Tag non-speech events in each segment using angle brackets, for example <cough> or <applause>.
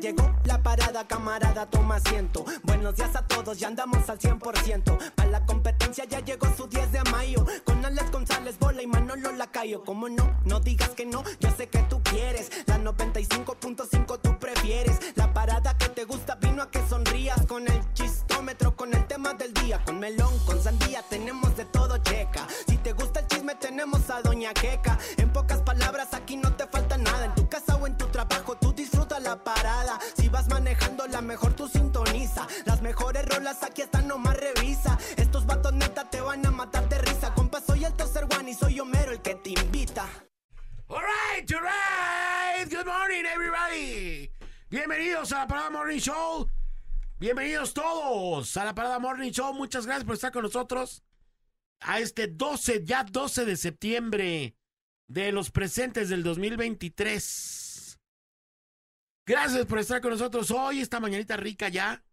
Llegó la parada, camarada, toma asiento. Buenos días a todos, ya andamos al 100%. Para la competencia ya llegó su 10 de mayo. Con Alex González, Bola y Manolo Lacayo. Como no, no digas que no, yo sé que tú quieres. La 95.5 tú prefieres. La parada que te gusta vino a que sonrías. Con el con el tema del día. Con melón, con sandía, tenemos de todo checa. Si te gusta el chisme, tenemos a Doña Queca. En pocas palabras, aquí no te falta nada. En tu casa o en tu trabajo, tú disfruta la parada. Si vas manejando, la mejor tú sintoniza. Las mejores rolas aquí están, nomás revisa. Estos vatos neta te van a matar de risa. Compa, soy el tercer one y soy Homero el que te invita. Alright, alright. Good morning, everybody. Bienvenidos a la Parada Morning Show. Bienvenidos todos a la Parada Morning Show. Muchas gracias por estar con nosotros a este 12, ya 12 de septiembre de los presentes del 2023. Gracias por estar con nosotros hoy, esta mañanita rica ya.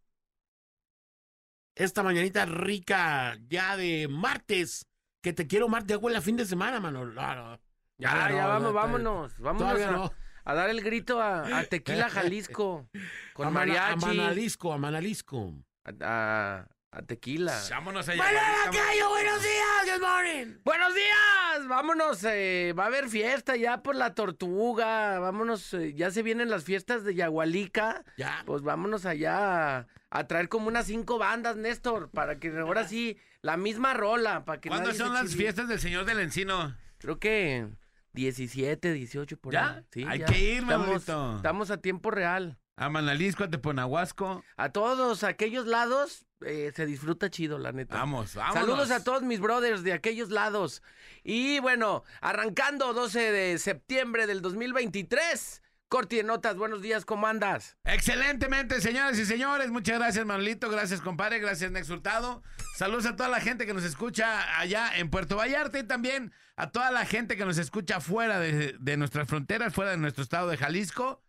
Esta mañanita rica ya de martes. Que te quiero martes, ya huele a fin de semana, mano. Ya, no, ya, vamos, vámonos. Vámonos todavía a, no. A dar el grito a, a Tequila Jalisco. <laughs> Con a mariachi. A Manalisco, a Manalisco. A, a- a Tequila. Vámonos allá. ¡Manala Cayo, buenos días! ¡Good morning! ¡Buenos días! Vámonos, eh, va a haber fiesta ya por la tortuga. Vámonos, eh, ya se vienen las fiestas de Yagualica. Ya. Pues vámonos allá a, a traer como unas cinco bandas, Néstor, para que ahora sí, la misma rola. Para que ¿Cuándo son las fiestas del Señor del Encino? Creo que 17, 18 por ¿Ya? ahí. Sí, Hay ya. que ir, estamos, estamos a tiempo real. A Manalisco, a Teponahuasco. A todos aquellos lados eh, se disfruta chido, la neta. Vamos, vamos. Saludos a todos mis brothers de aquellos lados. Y bueno, arrancando 12 de septiembre del 2023. Corti de notas, buenos días, ¿cómo andas? Excelentemente, señoras y señores. Muchas gracias, Manolito. Gracias, compadre. Gracias, Nex Hurtado. Saludos a toda la gente que nos escucha allá en Puerto Vallarta y también a toda la gente que nos escucha fuera de, nuestras fronteras, fuera de nuestro estado de Jalisco.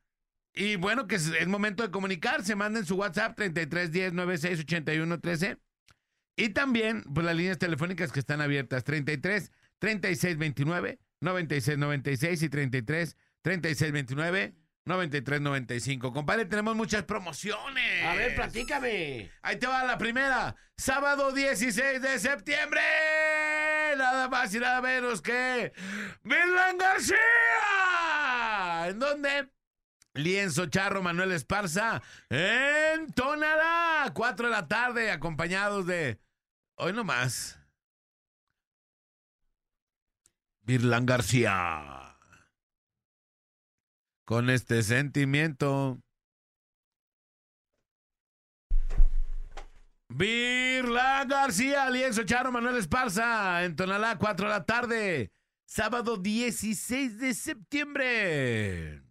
Y bueno, que es, momento de comunicarse. Manden su WhatsApp 3310 96 81 13. Y también, pues las líneas telefónicas que están abiertas: 33 36 29 96 96 y 33 36 29 93 95. Compadre, tenemos muchas promociones. A ver, platícame. Ahí te va la primera. Sábado 16 de septiembre. Nada más y nada menos que. ¡Milan García! ¿En dónde? Lienzo Charro Manuel Esparza en Tonalá, 4 de la tarde, acompañados de. Hoy nomás. Virlán García. Con este sentimiento. Virlán García, Lienzo Charro Manuel Esparza en Tonalá, 4 de la tarde. Sábado 16 de septiembre.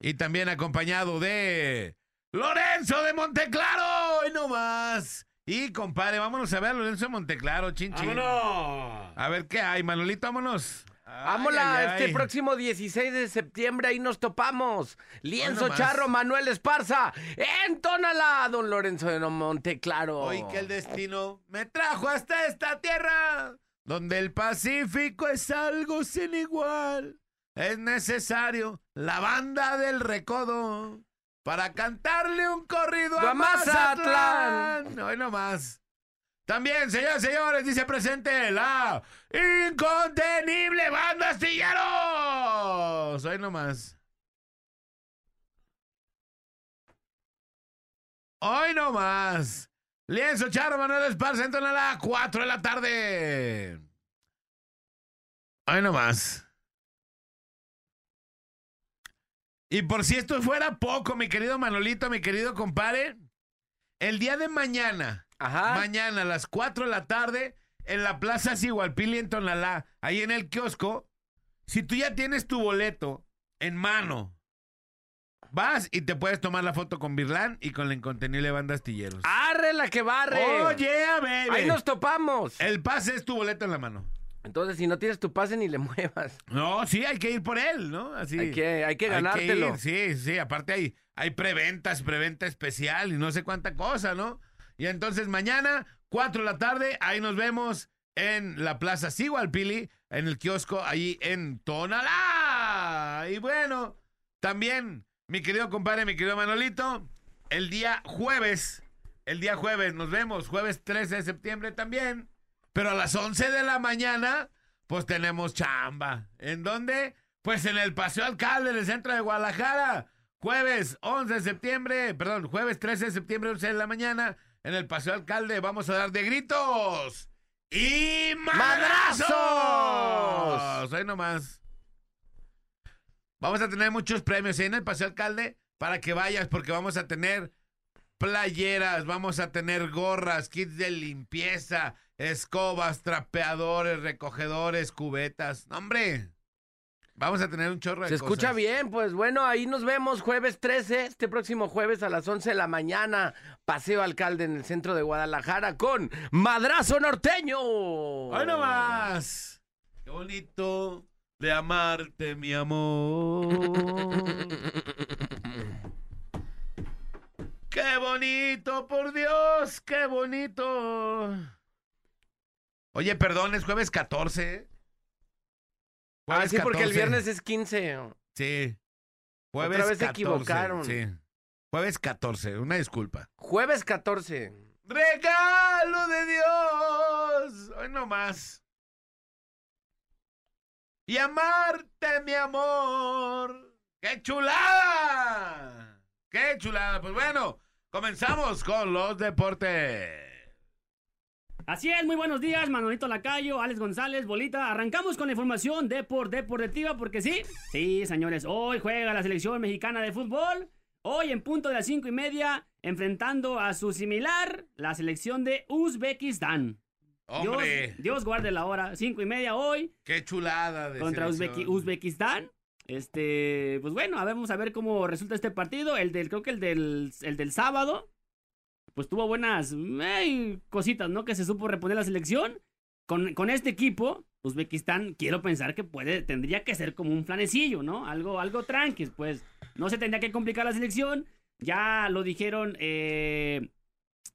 Y también acompañado de Lorenzo de Monteclaro. Y no más. Y compadre, vámonos a ver a Lorenzo de Monteclaro, chin, chin. ¡Vámonos! A ver qué hay, Manolito, vámonos. Vámonos, este ay. próximo 16 de septiembre ahí nos topamos. Lienzo. Charro Manuel Esparza, en Tonalá, don Lorenzo de Monteclaro. Hoy que el destino me trajo hasta esta tierra, donde el Pacífico es algo sin igual. Es necesario la banda del recodo para cantarle un corrido a A Mazatlán. Mazatlán. Hoy nomás. También, señores señores, dice presente la incontenible banda Astilleros. Hoy nomás. Hoy nomás. Lienzo Charo Manuel Esparza en Tonalá, 4 de la tarde. Hoy nomás. Y por si esto fuera poco, mi querido Manolito, mi querido compadre, el día de mañana, Ajá. mañana a las 4 de la tarde, en la Plaza Sigualpili en Tonalá, ahí en el kiosco, si tú ya tienes tu boleto en mano, vas y te puedes tomar la foto con Birlán y con la incontenible banda Astilleros. Arre la que barre. Oye, a ver. Ahí nos topamos. El pase es tu boleto en la mano. Entonces, si no tienes tu pase, ni le muevas. No, sí, hay que ir por él, ¿no? Así. Hay que, hay que ganártelo. ir, sí, sí, aparte hay, hay preventas, preventa especial y no sé cuánta cosa, ¿no? Y entonces mañana, 4 de la tarde, ahí nos vemos en la Plaza Sigualpili, en el kiosco, ahí en Tonalá. Y bueno, también Mi querido compadre, mi querido Manolito, el día jueves, el día jueves, nos vemos, jueves 13 de septiembre también, pero a las 11 de la mañana, pues tenemos chamba. ¿En dónde? Pues en el Paseo Alcalde, en el centro de Guadalajara. Jueves 11 de septiembre, perdón, jueves 13 de septiembre, 11 de la mañana, en el Paseo Alcalde, vamos a dar de gritos y madrazos. Ahí nomás. Vamos a tener muchos premios ahí en el Paseo Alcalde para que vayas, porque vamos a tener playeras, vamos a tener gorras, kits de limpieza, escobas, trapeadores, recogedores, cubetas. Hombre, vamos a tener un chorro de Se escucha bien, pues bueno, ahí nos vemos jueves 13, este próximo jueves a las 11 de la mañana, Paseo Alcalde en el centro de Guadalajara con Madrazo Norteño. ¡Hoy nomás! ¡Qué bonito de amarte, mi amor! <laughs> ¡Qué bonito, por Dios! ¡Qué bonito! Oye, perdón, es jueves 14. Ah, sí, porque el 14. viernes es 15. Sí. Jueves Otra vez se 14, equivocaron. Sí. Jueves 14, una disculpa. Jueves 14. ¡Regalo de Dios! Hoy nomás. Y amarte, mi amor. ¡Qué chulada! ¡Qué chulada! Pues bueno, comenzamos con los deportes. Así es, muy buenos días, Manolito Lacayo, Alex González, Bolita. Arrancamos con la información de por deportiva, porque sí, sí, señores, hoy juega la selección mexicana de fútbol. Hoy en punto de las cinco y media, enfrentando a su similar, la selección de Uzbekistán. Dios, Hombre, Dios guarde la hora, cinco y media hoy qué chulada de contra. Uzbeki- Uzbekistán. Este, pues bueno, a ver, vamos a ver cómo resulta este partido. El del, creo que el del, el del sábado, pues tuvo buenas cositas, ¿no? Que se supo reponer la selección. Con, con este equipo, Uzbekistán, quiero pensar que puede, tendría que ser como un flanecillo, ¿no? Algo, algo tranqui, pues no se tendría que complicar la selección. Ya lo dijeron eh,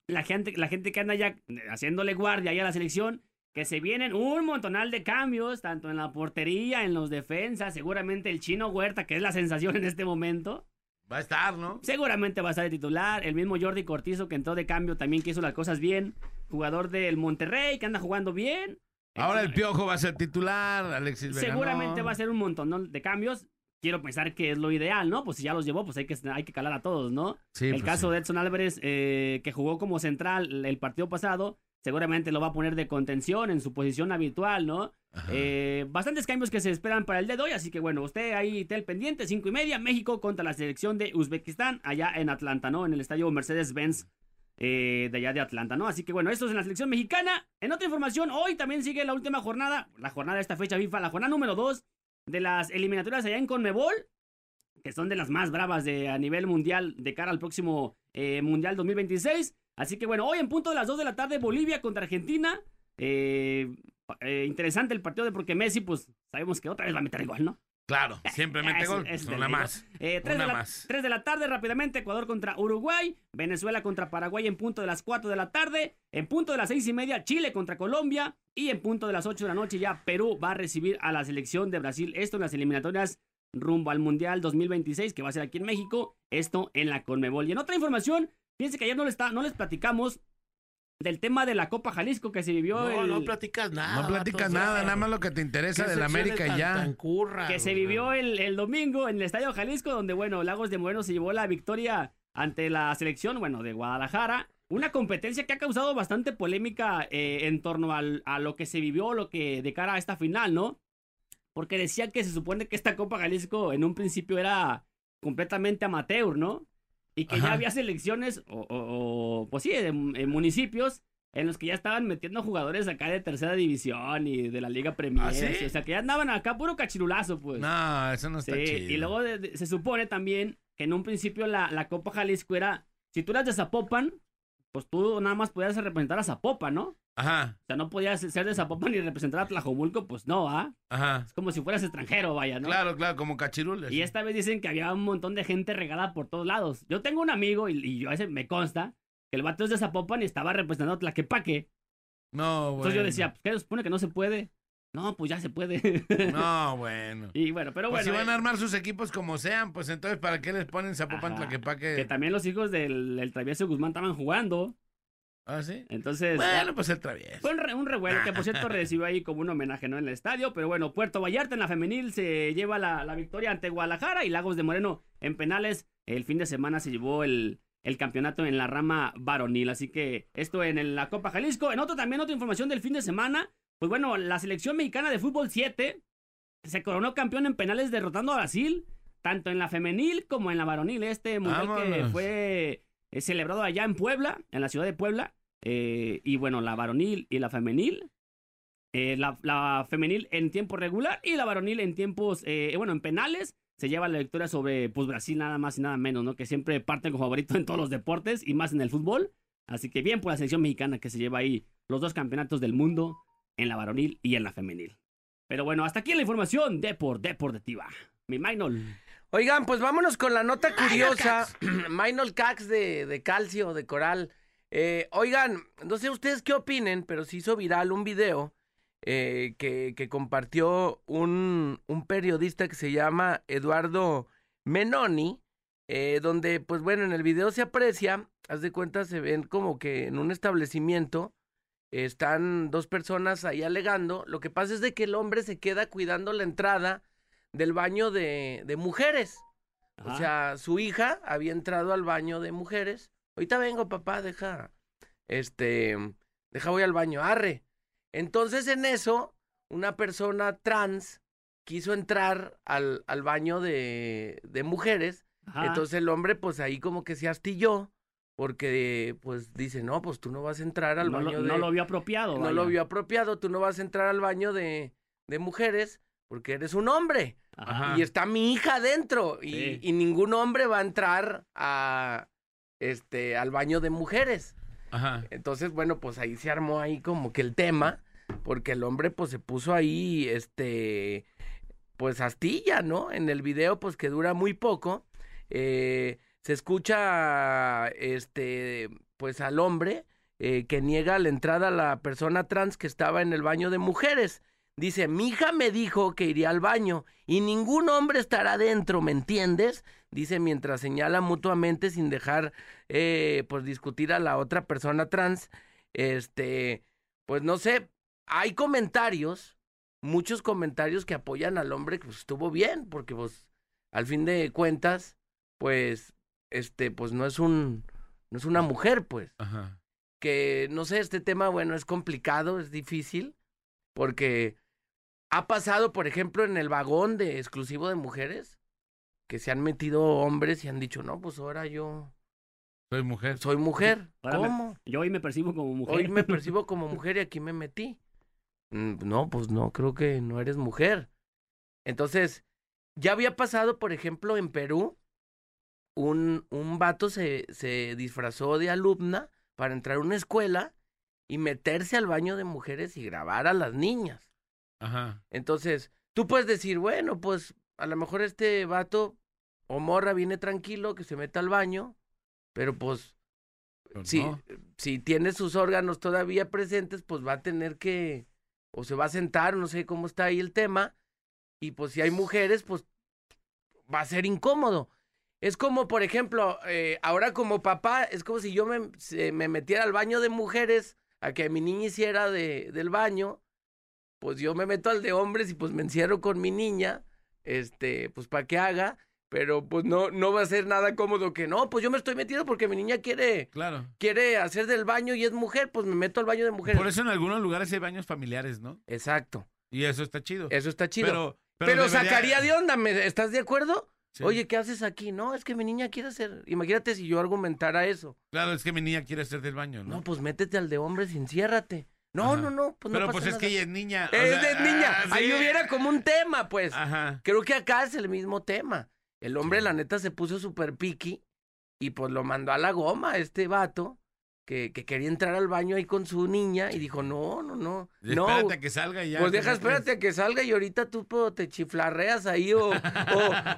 la, gente, la gente que anda ya haciéndole guardia ahí a la selección, que se vienen un montonal de cambios, tanto en la portería, en los defensas, seguramente el chino Huerta, que es la sensación en este momento, Va a estar, ¿no? seguramente va a estar de titular, el mismo Jordi Cortizo que entró de cambio también que hizo las cosas bien, jugador del Monterrey que anda jugando bien. Ahora el Piojo va a ser titular, Alexis Vega. Seguramente no. va a ser un montón de cambios. Quiero pensar que es lo ideal, ¿no? Pues si ya los llevó, pues hay que, hay que calar a todos, ¿no? Sí, el pues caso sí. de Edson Álvarez, eh, que jugó como central el partido pasado, seguramente lo va a poner de contención en su posición habitual, ¿no? Eh, bastantes cambios que se esperan para el día de hoy, así que bueno, usted ahí esté el pendiente, cinco y media, México contra la selección de Uzbekistán, allá en Atlanta, ¿no? En el estadio Mercedes-Benz eh, de allá de Atlanta, ¿no? Así que bueno, esto es en la selección mexicana. En otra información, hoy también sigue la última jornada, la jornada de esta fecha FIFA, la jornada número 2 de las eliminatorias allá en Conmebol, que son de las más bravas de, a nivel mundial de cara al próximo eh, Mundial 2026. Así que bueno, hoy en punto de las 2 de la tarde, Bolivia contra Argentina. Eh, eh, interesante el partido de porque Messi, pues sabemos que otra vez va a meter igual, ¿no? Claro, siempre <laughs> mete Es- gol. es Una ley, más. Eh, tres, Una de la, más. tres de la tarde, rápidamente, Ecuador contra Uruguay, Venezuela contra Paraguay en punto de las 4 de la tarde, en punto de las seis y media, Chile contra Colombia, y en punto de las 8 de la noche ya Perú va a recibir a la selección de Brasil. Esto en las eliminatorias rumbo al Mundial 2026, que va a ser aquí en México, esto en la Conmebol. Y en otra información, fíjense que ayer no les, está, no les platicamos del tema de la Copa Jalisco que se vivió No, el- no platicas nada. No platicas nada, nada más lo que te interesa ¿qué de la secciones América y ya. tan que se vivió el, el domingo en el Estadio Jalisco, donde, bueno, Lagos de Moreno se llevó la victoria ante la selección, bueno, de Guadalajara. Una competencia que ha causado bastante polémica eh, en torno al- a lo que se vivió, lo que de cara a esta final, ¿no? Porque decía que se supone que esta Copa Jalisco en un principio era completamente amateur, ¿no? Y que ya había selecciones, o, o- o, pues sí, en, en municipios en los que ya estaban metiendo jugadores acá de tercera división y de la Liga Premier. ¿Ah, sí? O sea, que ya andaban acá puro cachirulazo, pues. No, eso no está Sí, chido. y luego de- de- se supone también que en un principio la, la Copa Jalisco era, si tú eras de Zapopan, pues tú nada más podías representar a Zapopan, ¿no? Ajá, O sea, no podías ser de Zapopan y representar a Tlajomulco, pues no, ¿ah? ajá. Es como si fueras extranjero, vaya, ¿no? Claro, claro, como cachirules. Y esta vez dicen que había un montón de gente regada por todos lados. Yo tengo un amigo, y, y yo a ese me consta, que el vato es de Zapopan y estaba representando a Tlaquepaque. No, güey. Entonces yo decía, pues, ¿qué se supone que no se puede? No, pues ya se puede. No, <laughs> bueno. y bueno, pero Pues bueno. si van a eh, armar sus equipos como sean, pues entonces ¿para qué les ponen Zapopan. Tlaquepaque? que también los hijos del el travieso Guzmán estaban jugando. ¿Ah, sí? Entonces. Bueno, pues el travieso. Fue un, re- un revuelo que, por cierto, <laughs> recibió ahí como un homenaje ¿no? en el estadio. Pero bueno, Puerto Vallarta en la femenil se lleva la, la victoria ante Guadalajara y Lagos de Moreno en penales. El fin de semana se llevó el, el campeonato en la rama varonil. Así que esto en la Copa Jalisco. En otro también, otra información del fin de semana. Pues bueno, la selección mexicana de fútbol 7 se coronó campeón en penales derrotando a Brasil. Tanto en la femenil como en la varonil. Este mundial que fue eh, celebrado allá en Puebla, en la ciudad de Puebla. Eh, y bueno, la varonil y la femenil. eh, la, la femenil en tiempo regular y la varonil en tiempos, eh, bueno, en penales. Se lleva la victoria sobre pues, Brasil nada más y nada menos, ¿no? Que siempre parten como favorito en todos los deportes y más en el fútbol. Así que bien por la selección mexicana que se lleva ahí los dos campeonatos del mundo en la varonil y en la femenil. Pero bueno, hasta aquí la información de por deportiva. Mi Maynol. Oigan, pues vámonos con la nota curiosa. <clears throat> Minor Cax de, de calcio, de coral. Eh, oigan, no sé ustedes qué opinen, pero se hizo viral un video eh, que, que compartió un, un periodista que se llama Eduardo Menoni, eh, donde, pues bueno, en el video se aprecia, haz de cuenta, se ven como que en un establecimiento están dos personas ahí alegando. Lo que pasa es de que el hombre se queda cuidando la entrada del baño de, de mujeres. O sea, su hija había entrado al baño de mujeres. Ahorita vengo, papá, deja. Este. Deja, voy al baño, arre. Entonces, en eso, una persona trans quiso entrar al, al baño de, de mujeres. Ajá. Entonces, el hombre, pues ahí como que se astilló. Porque, pues, dice, no, pues tú no vas a entrar al no, baño lo, de no lo vio apropiado. no vaya. lo vio apropiado. Tú no vas a entrar al baño de, de mujeres porque eres un hombre. Ajá. Y está mi hija adentro. Y, Sí. y ningún hombre va a entrar a este al baño de mujeres. Ajá. Entonces, bueno, pues ahí se armó ahí como que el tema. Porque el hombre, pues, se puso ahí, este, pues, astilla, ¿no? En el video, pues, que dura muy poco. eh, se escucha, este, pues, al hombre eh, que niega la entrada a la persona trans que estaba en el baño de mujeres. Dice, mi hija me dijo que iría al baño y ningún hombre estará dentro, ¿me entiendes? Dice mientras señala mutuamente sin dejar, eh, pues, discutir a la otra persona trans. Este, pues no sé, hay comentarios, muchos comentarios que apoyan al hombre que pues, estuvo bien, porque pues al fin de cuentas, pues, este, pues no es un, no es una mujer, pues. Ajá. Que no sé, este tema, bueno, es complicado, es difícil, porque ha pasado, por ejemplo, en el vagón de exclusivo de mujeres, que se han metido hombres y han dicho, no, pues ahora yo Soy mujer. soy mujer. <laughs> Ahora me- ¿Cómo? Yo hoy me percibo como mujer. Hoy me <laughs> percibo como mujer y aquí me metí. Mm, No, pues no, creo que no eres mujer. Entonces, ya había pasado, por ejemplo, en Perú, un, un vato se, se disfrazó de alumna para entrar a una escuela y meterse al baño de mujeres y grabar a las niñas. Ajá. Entonces, tú puedes decir, bueno, pues a lo mejor este vato o morra viene tranquilo, que se meta al baño, pero pues Pero si, no. si tiene sus órganos todavía presentes, pues va a tener que, o se va a sentar, no sé cómo está ahí el tema, y pues si hay mujeres, pues va a ser incómodo. Es como, por ejemplo, eh, ahora como papá, es como si yo me, se- me metiera al baño de mujeres a que mi niña hiciera de, del baño, pues yo me meto al de hombres y pues me encierro con mi niña, este, pues para que haga, pero pues no, no va a ser nada cómodo que no, pues yo me estoy metiendo porque mi niña quiere, Claro. quiere hacer del baño y es mujer, pues me meto al baño de mujeres. Por eso en algunos lugares hay baños familiares, ¿no? Exacto, Y eso está chido. eso está chido. Pero, Pero, pero, debería- sacaría de onda, ¿me- ¿estás de acuerdo? Sí. Oye, ¿qué haces aquí? No, es que mi niña quiere hacer. Imagínate si yo argumentara eso. Claro, es que mi niña quiere hacer del baño, ¿no? No, pues métete al de hombres y enciérrate. No, Ajá. no, no, pues pero no pues es que ella es niña. Es sea, de niña. ah, Ahí sí. hubiera como un tema, pues. Ajá. Creo que acá es el mismo tema. El hombre, Sí. la neta, se puso súper piqui y pues lo mandó a la goma este vato que, que quería entrar al baño ahí con su niña y dijo, no, no, no. No, Espérate a que salga y ya. pues deja, espérate a que salga y ahorita tú pues, te chiflarreas ahí o, o,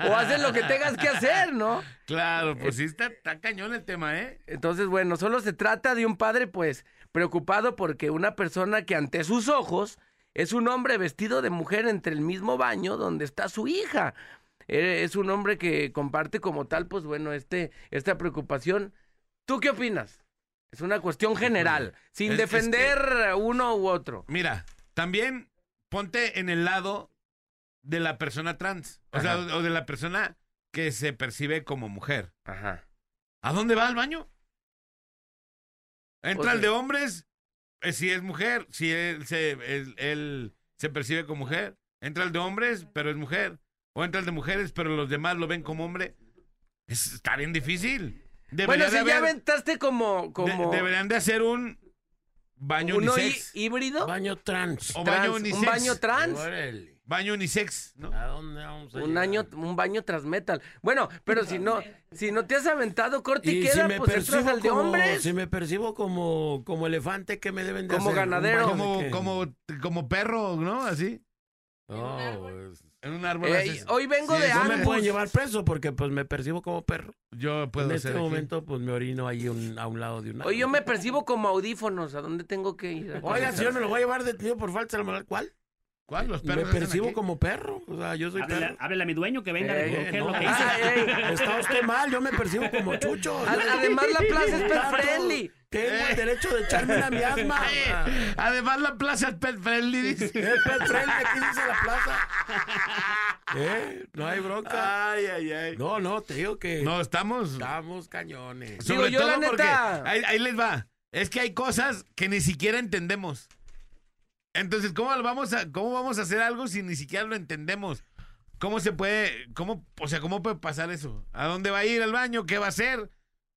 o haces lo que tengas que hacer, ¿no? Claro, pues sí está, está cañón el tema, ¿eh? Entonces, bueno, solo se trata de un padre, pues, preocupado porque una persona que ante sus ojos Es un hombre vestido de mujer entre el mismo baño donde está su hija. Eh, Es un hombre que comparte como tal, pues bueno, este, esta preocupación. ¿Tú qué opinas? Es una cuestión general, sin Es- es que- defender uno u otro. Mira, también ponte en el lado de la persona trans. O sea, o de la persona que se percibe como mujer. Ajá. ¿A dónde va al baño? Entra Pues, el de hombres, eh, si es mujer, si él se, él, él se percibe como mujer. Entra el de hombres, pero es mujer. O entra el de mujeres, pero los demás lo ven como hombre. Es, está bien difícil. Bueno, si de ya aventaste como, de- como deberían de hacer un baño uno unisex. híbrido, Baño trans. O trans, baño un unisex. baño trans. Órale. Baño unisex, ¿no? ¿A dónde vamos a Un año, un baño tras metal. Bueno, pero si no, si no te has aventado corte y, Y queda, si me pues entras percibo al de como, hombres. si me percibo como, como elefante, ¿qué me deben de Como hacer? ¿Un ganadero. Como, como, como perro, ¿no? Así. No, pues, En un árbol. Eh, haces- hoy vengo Sí, de no me Angus. pueden llevar preso porque pues me percibo como perro. Yo puedo en este aquí. momento pues me orino ahí un- a un lado de una. Hoy yo me percibo como audífonos. ¿A dónde tengo que ir? <laughs> Oiga, señor, me lo voy a llevar detenido por falta de la moral. ¿Cuál? ¿Cuál? Los Me perros hacen percibo aquí? como perro. O sea, yo soy Háblele, perro. háblele a mi dueño que venga recoger no. lo que Ah, hice. Está usted mal, yo me percibo como chucho. Ad- <laughs> Además, la plaza es <laughs> pet friendly. Tengo el derecho de echarme una miasma. <laughs> Eh, Además, la plaza es pet friendly, dice. Es pet friendly, aquí dice la plaza. <laughs> ¿Eh? No hay bronca. Ay, ay, ay. No, no, te digo que No, estamos. estamos cañones. Digo, yo la porque neta- ahí, ahí les va. Es que hay cosas que ni siquiera entendemos. Entonces, ¿cómo lo vamos a, cómo vamos a hacer algo si ni siquiera lo entendemos? ¿Cómo se puede, cómo, o sea, cómo puede pasar eso? ¿A dónde va a ir al baño? ¿Qué va a hacer?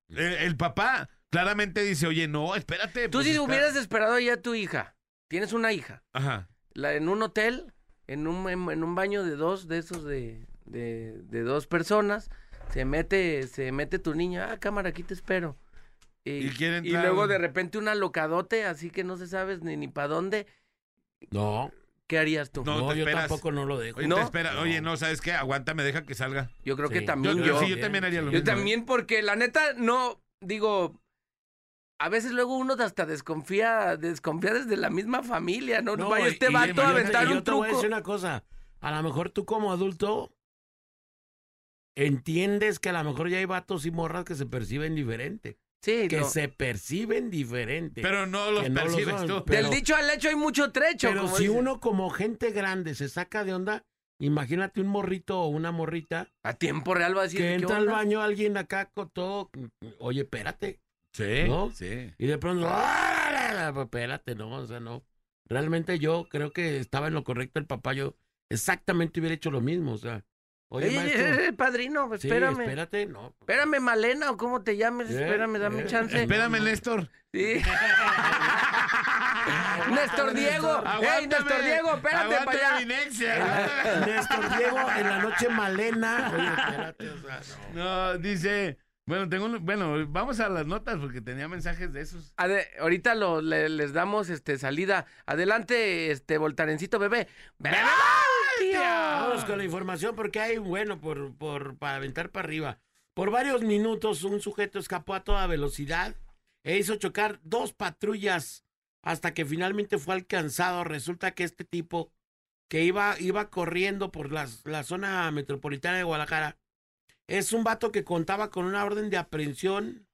El, el papá claramente dice, oye, no, espérate. Tú pues si está- hubieras esperado ya a tu hija, tienes una hija, Ajá. la, en un hotel, en un, en, en un baño de dos, de esos de, de, de dos personas, se mete, se mete tu niña, ah, cámara, aquí te espero. Y, Y quiere y entrar- luego de repente una locadote, así que no se sabes ni, ni para dónde, No, ¿qué harías tú? No, no, yo esperas. tampoco no lo dejo. Oye, ¿No? te espera, oye, no, ¿sabes qué? Aguántame, deja que salga. Yo creo que también Yo, yo. sí, yo también haría lo Yo mismo. ¿eh? también, porque la neta, no, digo, a veces luego uno hasta desconfía, desconfía desde la misma familia, ¿no? No, vaya este vato a aventar y yo un te voy a decir una cosa. A lo mejor tú como adulto entiendes que a lo mejor ya hay vatos y morras que se perciben diferente. Sí, Que no. se perciben diferente. Pero no los no los percibes son, tú. pero- Del dicho al hecho hay mucho trecho. Pero como si uno como gente grande se saca de onda, imagínate un morrito o una morrita A tiempo real va a decir, que ¿qué entra al baño alguien acá con todo, oye, espérate. Sí, ¿No? sí. Y de pronto, ¡ah! pues espérate, no, o sea, no. Realmente yo creo que estaba en lo correcto el papá, yo exactamente hubiera hecho lo mismo, o sea, oye, Ey, maestro, ey, padrino, sí, espérame. espérate, no. Espérame, Malena, o cómo te llames, Eh, espérame, dame eh, chance. Espérame, Néstor. Sí. <laughs> Néstor Diego, ey. Néstor Diego, espérate para allá. <laughs> Néstor Diego, en la noche malena, oye, espérate, o sea, no. No, dice. Bueno, tengo un- bueno, vamos a las notas porque tenía mensajes de esos. Ade- ahorita lo, le- les damos este salida. Adelante, este voltarencito bebé. ¡Bebé! Vamos con la información porque hay, bueno, por, por, para aventar para arriba. Por varios minutos un sujeto escapó a toda velocidad e hizo chocar dos patrullas hasta que finalmente fue alcanzado. Resulta que este tipo que iba, iba corriendo por las- la zona metropolitana de Guadalajara es un vato que contaba con una orden de aprehensión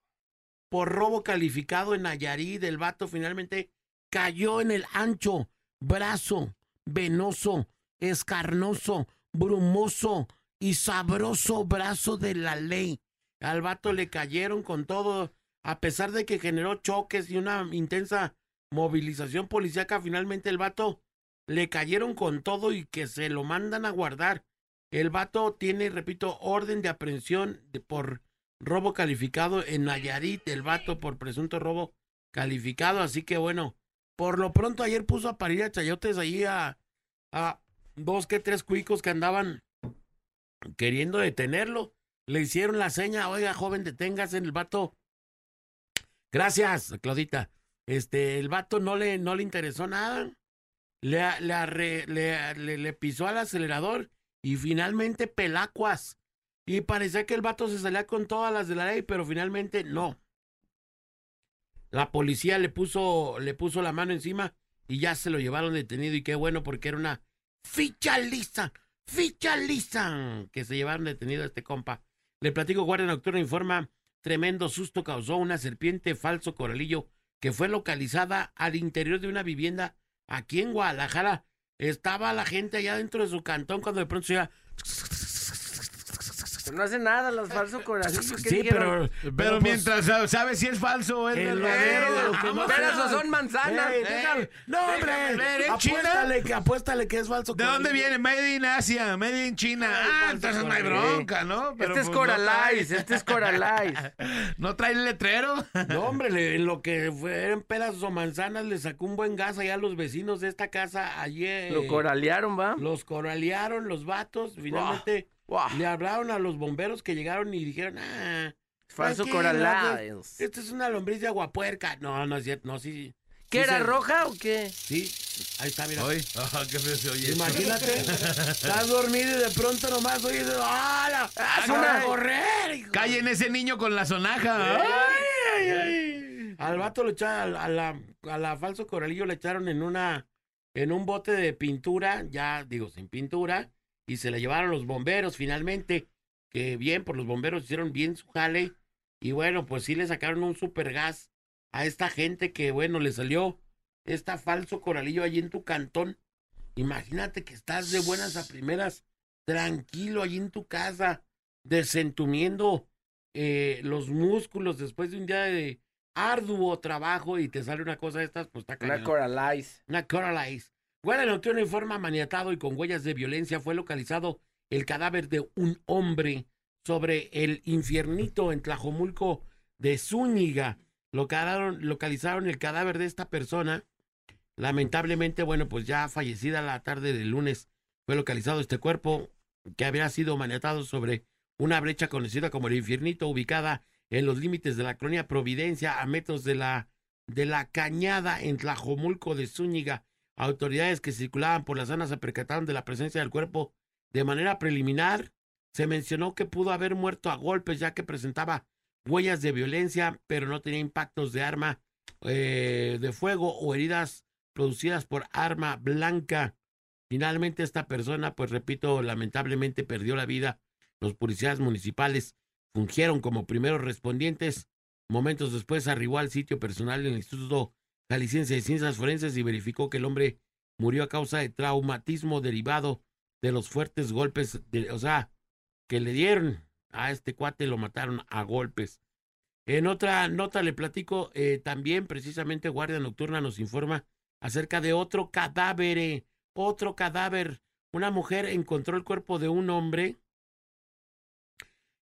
por robo calificado en Nayarit. El vato finalmente cayó en el ancho brazo venoso, escarnoso, brumoso y sabroso brazo de la ley. Al vato le cayeron con todo, a pesar de que generó choques y una intensa movilización policíaca, finalmente el vato le cayeron con todo y que se lo mandan a guardar. El vato tiene, repito, orden de aprehensión por robo calificado en Nayarit, el vato por presunto robo calificado, así que bueno, por lo pronto ayer puso a parir a chayotes ahí a, dos que tres cuicos que andaban queriendo detenerlo. Le hicieron la seña, oiga, joven, deténgase en el vato. Gracias, Claudita. Este, el vato no le, no le interesó nada. Le, le- le pisó al acelerador y finalmente pelacuas. Y parecía que el vato se salía con todas las de la ley, pero finalmente no. La policía le puso, le puso la mano encima y ya se lo llevaron detenido y qué bueno porque era una ficha lisa, ficha lisa que se llevaron detenido a este compa. Le platico, Guardia Nocturna informa, tremendo susto causó una serpiente falso coralillo que fue localizada al interior de una vivienda aquí en Guadalajara. Estaba la gente allá dentro de su cantón cuando de pronto se iba... Pero no hace nada los falsos. ¿qué Sí, dijeron? pero, Pero pues, mientras sa- sabes si es falso o es El verdadero. Pero son manzanas. Ey, déjame- no, hombre, ver, ¿en China? apuéstale, que, apuéstale que es falso. ¿De dónde viene? Made in Asia, Made in China. Ah, entonces no hay bronca, ¿no? Pero, este es pues, Coralais, No este es Coralais. trae, <laughs> ¿no trae el letrero. No, <laughs> hombre, lo que fueron pelas o manzanas le sacó un buen gas allá a los vecinos de esta casa ayer. Lo coralearon, ¿va? Los coralearon los vatos. Finalmente Le hablaron a los bomberos que llegaron y dijeron, ah, Falso Coralais. Esto es una lombriz de aguapuerca. No, no es cierto, no, sí. ¿Qué sí era, se- roja o qué? Sí, ahí está, mira. Ay, ah, qué feo se oye. Imagínate, estás dormido y de pronto nomás oyes, ¡ah! es ¡A una- correr! hijo! Callen ese niño con la sonaja. Ay, ay, ay. Al vato lo echaron, a la, a la falso coralillo le echaron en una, en un bote de pintura, ya digo, sin pintura, y se la llevaron los bomberos finalmente, que bien, por los bomberos hicieron bien su jale, y bueno, pues sí le sacaron un super gas a esta gente que, bueno, le salió esta falso coralillo allí en tu cantón. Imagínate que estás de buenas a primeras, tranquilo allí en tu casa, desentumiendo eh, los músculos después de un día de arduo trabajo y te sale una cosa de estas, pues está Una. Coralais. Una Coralize. Guardia Nocturna informa maniatado y con huellas de violencia fue localizado el cadáver de un hombre sobre el infiernito en Tlajomulco de Zúñiga. Localizaron, localizaron el cadáver de esta persona. Lamentablemente, bueno, pues ya fallecida la tarde del lunes fue localizado este cuerpo que había sido maniatado sobre una brecha conocida como el infiernito ubicada en los límites de la colonia Providencia a metros de la de la cañada en Tlajomulco de Zúñiga. Autoridades que circulaban por la zona se percataron de la presencia del cuerpo. De manera preliminar, se mencionó que pudo haber muerto a golpes ya que presentaba huellas de violencia, pero no tenía impactos de arma eh, de fuego o heridas producidas por arma blanca. Finalmente esta persona, pues repito, lamentablemente perdió la vida. Los policías municipales fungieron como primeros respondientes. Momentos después arribó al sitio personal del Instituto Jalisciense de Ciencias Forenses y verificó que el hombre murió a causa de traumatismo derivado de los fuertes golpes, de, o sea, que le dieron a este cuate, lo mataron a golpes. En otra nota le platico, eh, también precisamente Guardia Nocturna nos informa acerca de otro cadáver, otro cadáver. Una mujer encontró el cuerpo de un hombre,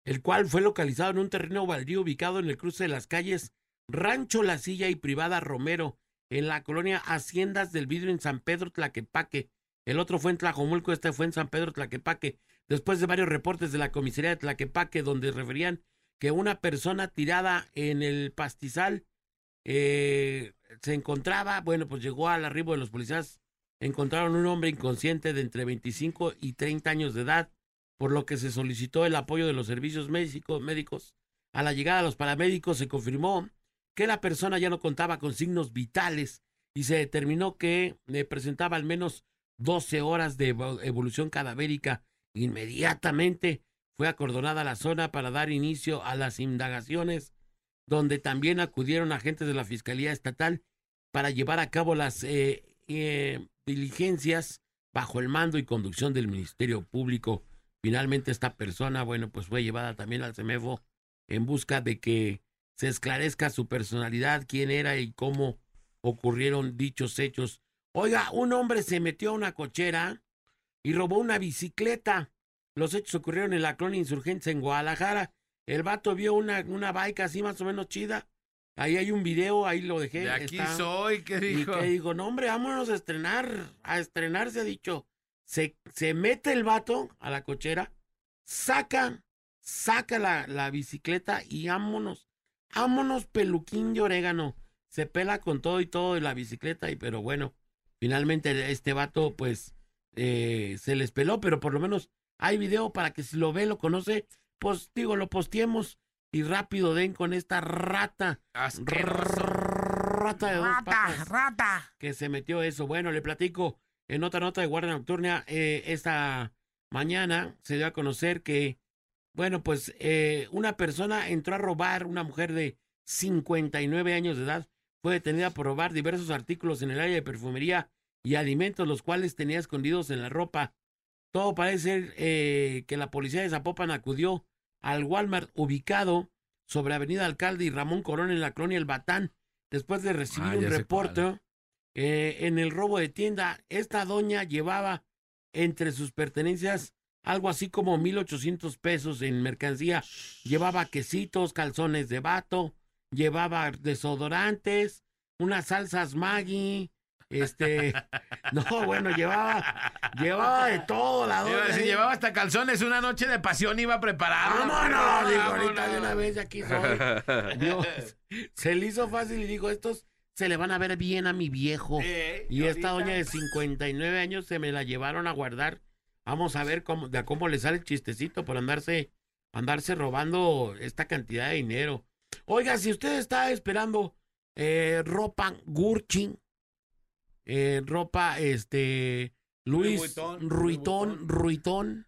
el cual fue localizado en un terreno baldío ubicado en el cruce de las calles Rancho La Silla y Privada Romero, en la colonia Haciendas del Vidrio en San Pedro Tlaquepaque. El otro fue en Tlajomulco, este fue en San Pedro Tlaquepaque. Después de varios reportes de la comisaría de Tlaquepaque, donde referían que una persona tirada en el pastizal eh, se encontraba, bueno, pues llegó al arribo de los policías, encontraron un hombre inconsciente de entre 25 y 30 años de edad, por lo que se solicitó el apoyo de los servicios médicos. médicos. A la llegada de los paramédicos se confirmó que la persona ya no contaba con signos vitales y se determinó que eh, presentaba al menos 12 horas de evo- evolución cadavérica. Inmediatamente fue acordonada la zona para dar inicio a las indagaciones, donde también acudieron agentes de la Fiscalía Estatal para llevar a cabo las eh, eh, diligencias bajo el mando y conducción del Ministerio Público. Finalmente esta persona, bueno, pues fue llevada también al CEMEFO en busca de que se esclarezca su personalidad, quién era y cómo ocurrieron dichos hechos. Oiga, un hombre se metió a una cochera y robó una bicicleta. Los hechos ocurrieron en la colonia Insurgentes en Guadalajara. El vato vio una, una bike así más o menos chida. Ahí hay un video, ahí lo dejé. De aquí está. soy, ¿qué Y dijo? que digo, no hombre, vámonos a estrenar, a estrenar, se ha dicho. Se, se mete el vato a la cochera, saca, saca la, la bicicleta y vámonos, vámonos peluquín de orégano. Se pela con todo y todo de la bicicleta, y pero bueno, finalmente este vato pues eh, se les peló, pero por lo menos hay video para que si lo ve, lo conoce, pues digo, lo posteemos y rápido den con esta rata rata de dos Rata, patas rata. que se metió eso. Bueno, le platico en otra nota de Guardia Nocturna eh, esta mañana se dio a conocer que, bueno, pues eh, una persona entró a robar, una mujer de 59 años de edad, fue detenida por robar diversos artículos en el área de perfumería y alimentos, los cuales tenía escondidos en la ropa. Todo parece ser eh, que la policía de Zapopan acudió al Walmart ubicado sobre Avenida Alcalde y Ramón Corón en la colonia El Batán, después de recibir Ah, un ya sé reporte eh, en el robo de tienda. Esta doña llevaba entre sus pertenencias algo así como 1.800 pesos en mercancía. Llevaba quesitos, calzones de vato, llevaba desodorantes, unas salsas Maggi, este, <laughs> no, bueno, llevaba, llevaba de todo la a decir, ¿eh? llevaba hasta calzones, una noche de pasión iba preparado. ¡Vámonos! Digo, ahorita de una vez aquí soy. Dios, se le hizo fácil y dijo, estos se le van a ver bien a mi viejo. Y esta doña de 59 años se me la llevaron a guardar. Vamos a ver cómo, de cómo le sale el chistecito por andarse, andarse robando esta cantidad de dinero. Oiga, si usted está esperando eh, ropa Gurchin, eh, ropa este Luis Vuitton, Ruitón. Ruitón,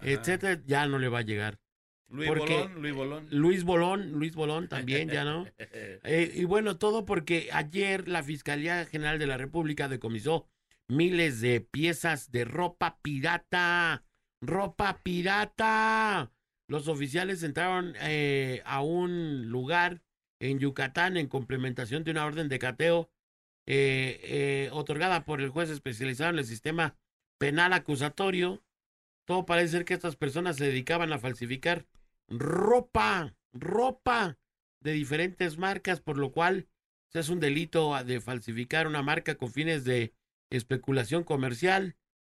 etcétera, ya no le va a llegar. Luis porque- Bolón, Luis Bolón. Luis Bolón, Luis Bolón también, ya no. <laughs> Eh, y bueno, todo porque ayer la Fiscalía General de la República decomisó miles de piezas de ropa pirata. Ropa pirata. Los oficiales entraron eh, a un lugar en Yucatán en complementación de una orden de cateo eh, eh, otorgada por el juez especializado en el sistema penal acusatorio. Todo parece ser que estas personas se dedicaban a falsificar ropa, ropa de diferentes marcas, por lo cual es un delito de falsificar una marca con fines de especulación comercial.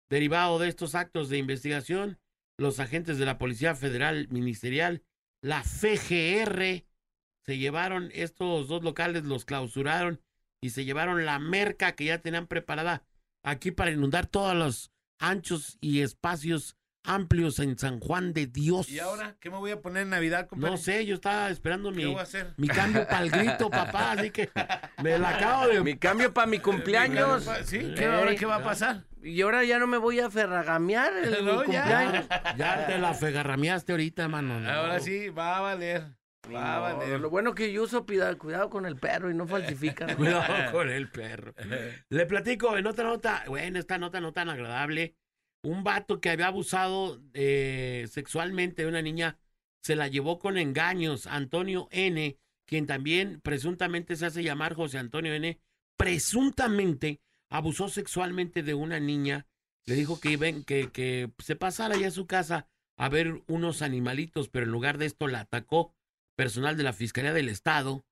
Derivado de estos actos de investigación, los agentes de la Policía Federal Ministerial, la FGR, se llevaron estos dos locales, los clausuraron y se llevaron la merca que ya tenían preparada aquí para inundar todos los anchos y espacios amplios en San Juan de Dios. ¿Y ahora qué me voy a poner en Navidad, compadre? No sé, yo estaba esperando ¿Qué mi, voy a hacer? mi cambio para el grito, papá, así que me la acabo de... Mi cambio para mi cumpleaños. ¿Sí? ¿Qué, ahora qué va a pasar? Y ahora ya no me voy a ferragamear el <laughs> No, ya. cumpleaños. Ya te la fegarrameaste ahorita, mano. no. Ahora sí, va a valer. Va a valer. Lo bueno que yo uso pida- cuidado con el perro y no falsifica. <laughs> Cuidado con el perro. Le platico en otra nota, bueno, esta nota no tan agradable. Un vato que había abusado eh, sexualmente de una niña se la llevó con engaños. Antonio N., quien también presuntamente se hace llamar José Antonio N., presuntamente abusó sexualmente de una niña. Le dijo que, iban, que, que se pasara ya a su casa a ver unos animalitos, pero en lugar de esto la atacó personal de la Fiscalía del Estado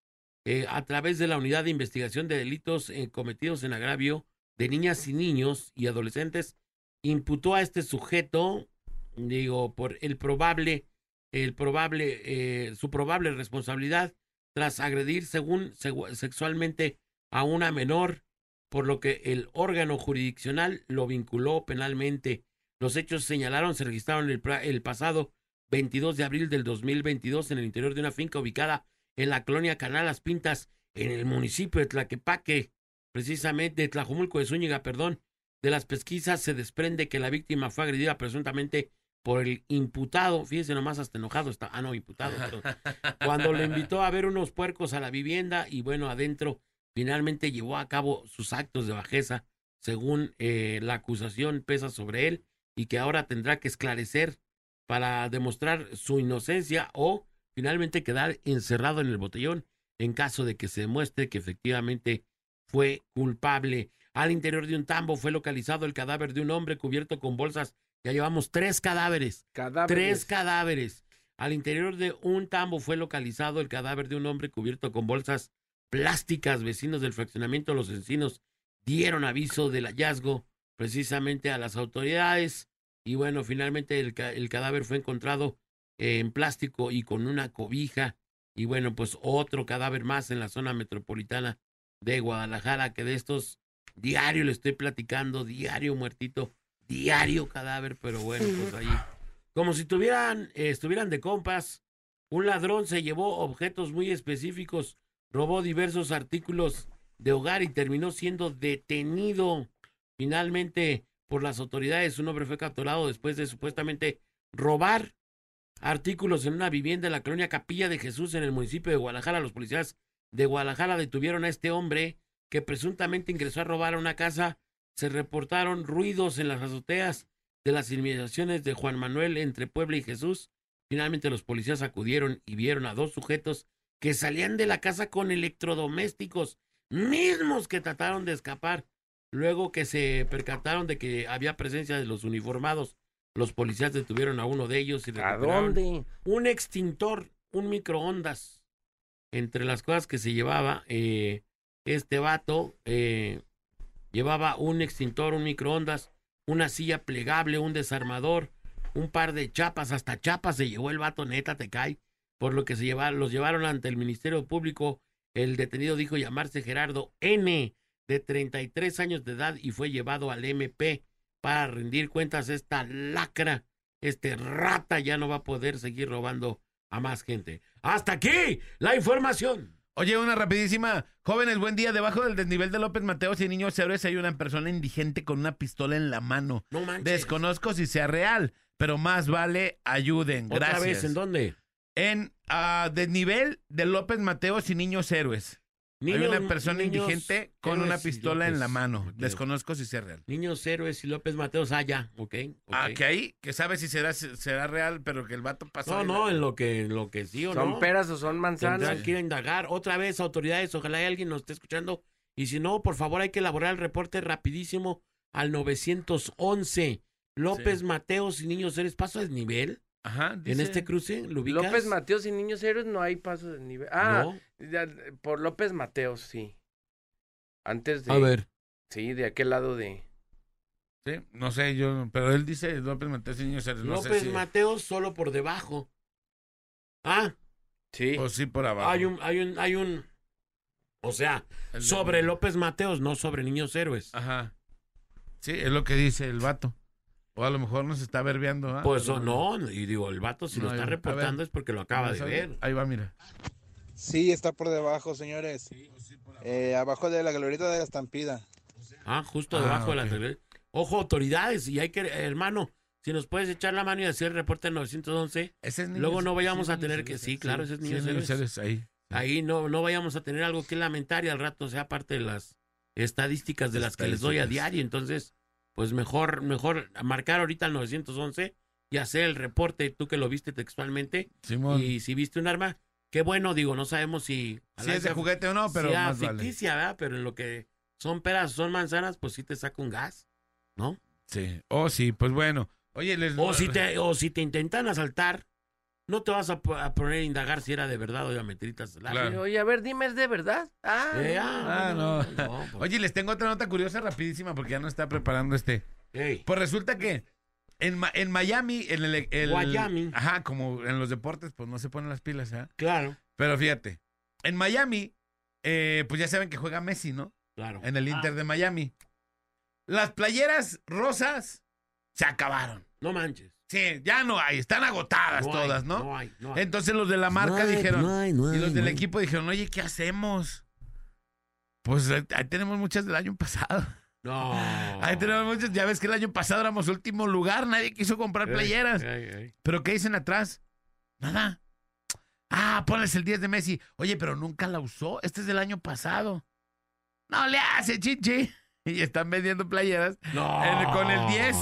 eh, a través de la Unidad de Investigación de Delitos eh, Cometidos en Agravio de Niñas y Niños y Adolescentes, imputó a este sujeto, digo, por el probable, el probable, eh, su probable responsabilidad tras agredir según sexualmente a una menor, por lo que el órgano jurisdiccional lo vinculó penalmente. Los hechos señalaron se registraron el pasado 22 de abril del 2022 en el interior de una finca ubicada en la colonia Canal Las Pintas, en el municipio de Tlaquepaque, precisamente de Tlajumulco de Zúñiga, perdón. De las pesquisas se desprende que la víctima fue agredida presuntamente por el imputado, fíjese nomás hasta enojado está, ah no, imputado, perdón, cuando le invitó a ver unos puercos a la vivienda y bueno, adentro finalmente llevó a cabo sus actos de bajeza, según eh, la acusación pesa sobre él y que ahora tendrá que esclarecer para demostrar su inocencia o finalmente quedar encerrado en el botellón en caso de que se demuestre que efectivamente fue culpable. Al interior de un tambo fue localizado el cadáver de un hombre cubierto con bolsas. Ya llevamos tres cadáveres. Tres cadáveres. Al interior de un tambo fue localizado el cadáver de un hombre cubierto con bolsas plásticas. Vecinos del fraccionamiento Los Encinos dieron aviso del hallazgo precisamente a las autoridades. Y bueno, finalmente el, el cadáver fue encontrado en plástico y con una cobija. Y bueno, pues otro cadáver más en la zona metropolitana de Guadalajara, que de estos diario le estoy platicando, diario muertito, diario cadáver, pero bueno, pues ahí. Como si tuvieran, eh, estuvieran de compas, un ladrón se llevó objetos muy específicos, robó diversos artículos de hogar y terminó siendo detenido finalmente por las autoridades. Un hombre fue capturado después de supuestamente robar artículos en una vivienda en la colonia Capilla de Jesús en el municipio de Guadalajara. Los policías de Guadalajara detuvieron a este hombre que presuntamente ingresó a robar a una casa. Se reportaron ruidos en las azoteas de las inmediaciones de Juan Manuel entre Puebla y Jesús. Finalmente los policías acudieron y vieron a dos sujetos que salían de la casa con electrodomésticos, mismos que trataron de escapar. Luego que se percataron de que había presencia de los uniformados, los policías detuvieron a uno de ellos y ¿A dónde? un extintor, un microondas. Entre las cosas que se llevaba, eh, este vato eh, llevaba un extintor, un microondas, una silla plegable, un desarmador, un par de chapas, hasta chapas se llevó el vato, neta, te cae. Por lo que se lleva, los llevaron ante el Ministerio Público. El detenido dijo llamarse Gerardo N, de 33 años de edad, y fue llevado al MP para rendir cuentas. Esta lacra, este rata ya no va a poder seguir robando a más gente. Hasta aquí la información. Oye, una rapidísima. Jóvenes, buen día. Debajo del desnivel de López Mateos y Niños Héroes hay una persona indigente con una pistola en la mano. No manches. Desconozco si sea real, pero más vale ayuden. ¿Otra Gracias. vez en dónde? En ah, desnivel de López Mateos y Niños Héroes. Hay una persona niños indigente con una pistola en la mano. Desconozco si sea real. Niños héroes y López Mateos. Ah, ya, ok. Ah, que ahí, que sabe si será, será real, pero que el vato pasó. No, no, la- en lo que, en lo que sí o ¿Son no. peras o son manzanas? Tendrán que ir a indagar. Otra vez, autoridades, ojalá hay alguien nos esté escuchando. Y si no, por favor, hay que elaborar el reporte rapidísimo al 911. López Sí. Mateos y Niños Héroes. ¿Paso de nivel Ajá, en este cruce? ¿Lo ubicas? López Mateos y Niños Héroes no hay paso de nivel. Ah, No. ya, por López Mateos, sí. Antes de... A ver. Sí, de aquel lado de... Sí, no sé, yo, pero él dice López Mateos y Niños Héroes. No López sé si, Mateos solo por debajo. Ah, Sí. O sí por abajo. hay un, hay un, hay un. O sea, El de- sobre López Mateos, no sobre Niños Héroes. Ajá. Sí, es lo que dice el vato. O a lo mejor nos está verbeando. ¿ah? Pues o no, y digo, el vato si No, lo está ver. reportando es porque lo acaba de ver. Ahí va, mira. Sí, está por debajo, señores. Eh, abajo de la glorieta de la estampida. Ah, justo Ah, debajo de la. Ojo, autoridades, y hay que, hermano, si nos puedes echar la mano y hacer el reporte al 911, Ese es Luego no vayamos sí, a tener que- sí, claro, ese es Niños ahí. ahí no, no vayamos a tener algo que lamentar y al rato sea parte de las estadísticas de las que les doy a diario. Entonces, pues mejor, mejor marcar ahorita al 911 y hacer el reporte, tú que lo viste textualmente, Simón. y si viste un arma, qué bueno, digo, no sabemos si... si es de juguete o no, pero sea más vale. ficticia, ¿verdad? Pero en lo que son peras, son manzanas, pues sí te saca un gas, ¿no? Sí. Oh, sí, pues bueno. Oye, les O si te, o si te intentan asaltar, no te vas a, po- a poner a indagar si era de verdad o de mentiritas. Claro. Oye, a ver, dime, ¿es de verdad? Ah, Eh, no. ah, Ah, no. no, pues, Oye, les tengo otra nota curiosa rapidísima porque ya no está preparando este. Pues resulta que en, en Miami, en el, el- Miami. Ajá, como en los deportes, pues no se ponen las pilas, ¿ah? claro, Pero fíjate, en Miami, eh, pues ya saben que juega Messi, ¿no? claro. En el Inter de Miami. Las playeras rosas se acabaron. No manches. Sí, ya no hay, están agotadas No hay, todas, ¿no? No hay, no hay. Entonces los de la marca No hay, dijeron, no hay, no y los del equipo dijeron, oye, ¿qué hacemos? Pues ahí tenemos muchas del año pasado. No. Ahí tenemos muchas, ya ves que el año pasado éramos último lugar, nadie quiso comprar Ey, playeras. ey, ey. ¿Pero qué dicen atrás? Nada. Ah, ponles el 10 de Messi. Oye, pero nunca la usó. Este es del año pasado. No le hace, chichi. <laughs> Y están vendiendo playeras No. En- con el 10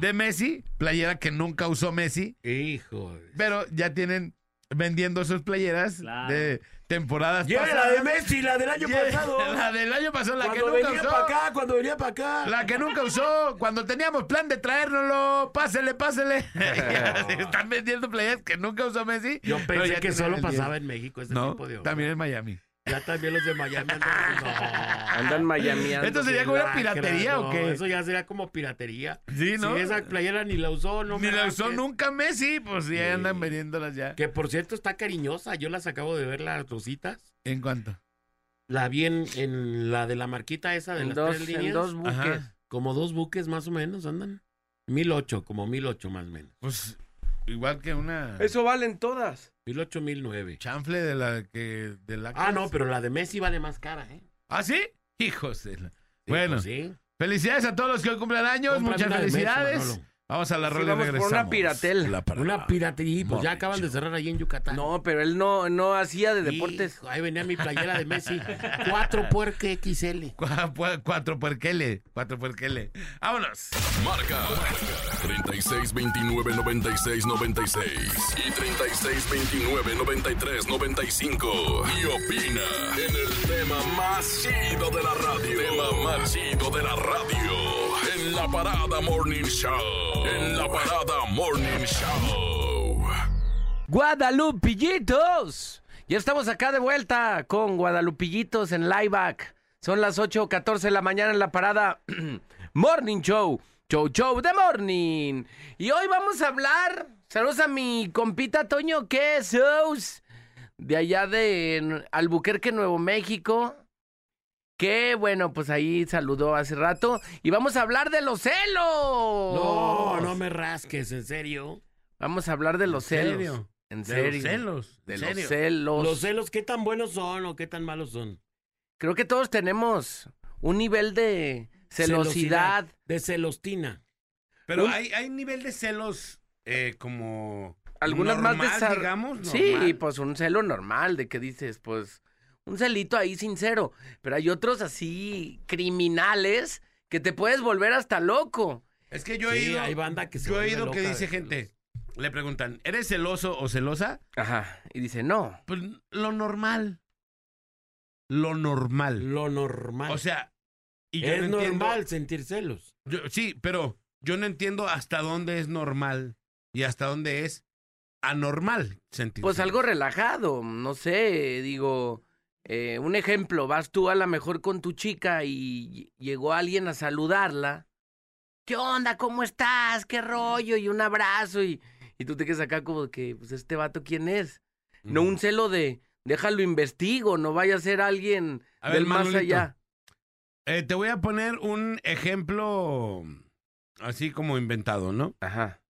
de Messi, playera que nunca usó Messi, Hijo. pero ya tienen vendiendo sus playeras Claro. de temporadas Lleva la pasadas. de Messi, la del año Lleva pasado. <laughs> La del año pasado, la que cuando nunca venía usó. para acá, cuando venía para acá. La que nunca usó, cuando teníamos plan de traérnoslo, pásele, pásele. <laughs> <laughs> Están vendiendo playeras que nunca usó Messi. Yo pero pensé ya que solo el 10. pasaba en México este No, tipo de obra. también en Miami. Ya también los de Miami andan. <laughs> No. Andan Miamiando. Esto sería como una piratería o qué? Eso ya sería como piratería. Sí, ¿no? Si esa playera ni la usó, no Ni me la usó nunca Messi, pues sí, Sí. andan vendiéndolas ya. Que por cierto está cariñosa. Yo las acabo de ver las rositas. ¿En cuánto? La vi en, en la de la marquita esa de En las dos, tres en líneas. dos buques. Ajá. Como dos buques más o menos andan. Mil ocho, como mil ocho más o menos. Pues igual que una Eso valen todas. Mil ocho, mil nueve. chanfle de la que de la Ah, no, pero la de Messi vale más cara, ¿eh? ¿Ah, sí? Hijos de la- Sí, Bueno, pues sí. felicidades a todos los que hoy cumplen años. Cómprame Muchas Messi, felicidades. Vamos a la Sí, y vamos por una. Piratel. La. Una piratería, pues ya acaban de cerrar ahí en Yucatán. No, pero él no, no hacía de deportes. Hijo, ahí venía mi playera de Messi. Cuatro puerque XL. Cu- pu- Cuatro puerquele. Cuatro puerquele. Vámonos. Marca 36 29 96 96 y 36 29 93 95 y opina en el tema más chido de la radio. Tema más chido de la radio la parada Morning Show. En la parada Morning Show. Guadalupillitos. Ya estamos acá de vuelta con Guadalupillitos en Lieback. Son las 8.14 de la mañana en la parada <clears throat> Morning Show. Show Show de Morning. Y hoy vamos a hablar. Saludos a mi compita Toño Quesos. De allá de Albuquerque, Nuevo México. Que bueno, pues ahí saludó hace rato. Y vamos a hablar de los celos. No, no me rasques, en serio. Vamos a hablar de los celos. serio? En De serio. los celos. De ¿En los serio? celos. Los celos, ¿qué tan buenos son o qué tan malos son? Creo que todos tenemos un nivel de celosidad. De celostina. Pero Un- hay, hay nivel de celos eh, como. Algunas normal, más desar... digamos. Sí, normal. pues un celo normal, de que dices, pues, un celito ahí sincero. Pero hay otros así criminales que te puedes volver hasta loco. Es que yo he Sí, ido. hay banda que se yo he oído que dice gente. Le preguntan, ¿eres celoso o celosa? Ajá. Y dice, no. Pues lo normal. Lo normal. Lo normal. O sea, y yo es no entiendo- normal sentir celos. yo- sí, pero yo no entiendo hasta dónde es normal y hasta dónde es anormal sentir. Pues celos. algo relajado, no sé, digo, eh, un ejemplo, vas tú a lo mejor con tu chica y llegó alguien a saludarla. ¿Qué onda? ¿Cómo estás? ¿Qué rollo? Y un abrazo y, y tú te quedas acá como que, pues este vato, ¿quién es? No un celo de, déjalo investigo, no vaya a ser alguien A ver, del más Manolito. allá. Eh, te voy a poner un ejemplo así como inventado, ¿no? Ajá,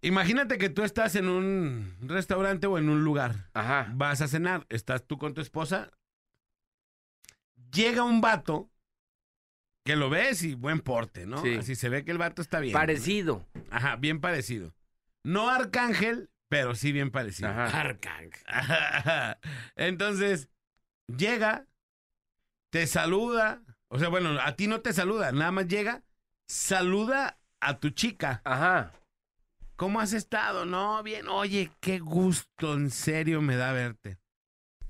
Imagínate que tú estás en un restaurante o en un lugar. ajá, Vas a cenar, estás tú con tu esposa. Llega un vato que lo ves y buen porte, ¿no? Sí. Así se ve que el vato está bien. parecido. Ajá, bien parecido. No Arcángel, pero sí bien parecido. Ajá. Arcang. <laughs> Entonces, llega, te saluda. O sea, bueno, a ti no te saluda, nada más llega, saluda a tu chica. Ajá. ¿Cómo has estado? No, bien. Oye, qué gusto, en serio me da verte.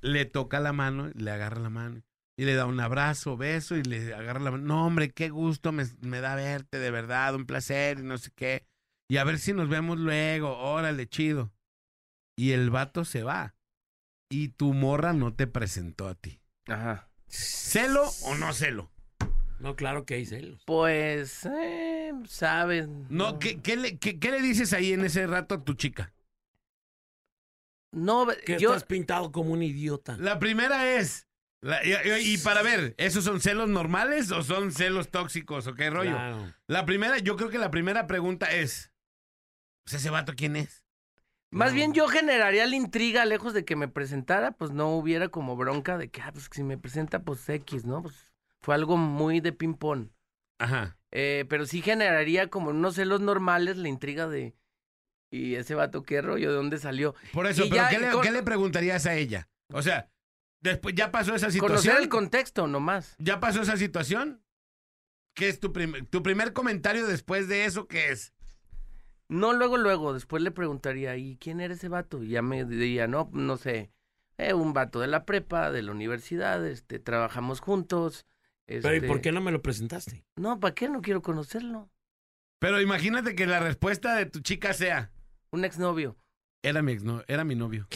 Le toca la mano, le agarra la mano y le da un abrazo, beso y le agarra la mano. No, hombre, qué gusto me, me da verte, de verdad, un placer y no sé qué. Y a ver si nos vemos luego, órale, chido. Y el vato se va. Y tu morra no te presentó a ti. Ajá. ¿Celo o no celo? No, claro que hay celos. Pues, eh, sabes. No, ¿qué, qué le, qué- qué le dices ahí en ese rato a tu chica? No, Que yo, estás pintado como un idiota. La primera es. la- y, y- y para ver, ¿esos son celos normales o son celos tóxicos o qué rollo? Claro. La primera, yo creo que la primera pregunta es: pues, ¿ese vato quién es? Más No. bien yo generaría la intriga, lejos de que me presentara, pues no hubiera como bronca de que, ah, pues si me presenta, pues X, ¿no? Pues fue algo muy de ping-pong. Ajá. Eh, pero sí generaría como unos celos normales la intriga de, ¿y ese vato qué rollo? ¿De dónde salió? Por eso, Y pero ya, ¿qué, le, con- qué le preguntarías a ella? O sea, después ya pasó esa Conocer situación. el contexto nomás. ¿Ya pasó esa situación? ¿Qué es tu, prim- tu primer comentario después de eso? ¿Qué es? No luego, luego, después le preguntaría, ¿y quién era ese vato? Y ya me diría, no, no sé, eh, un vato de la prepa, de la universidad, este, trabajamos juntos. Pero ¿y este, por qué no me lo presentaste? No, ¿para qué? No quiero conocerlo. Pero imagínate que la respuesta de tu chica sea: Un exnovio. Era mi exno, era mi novio.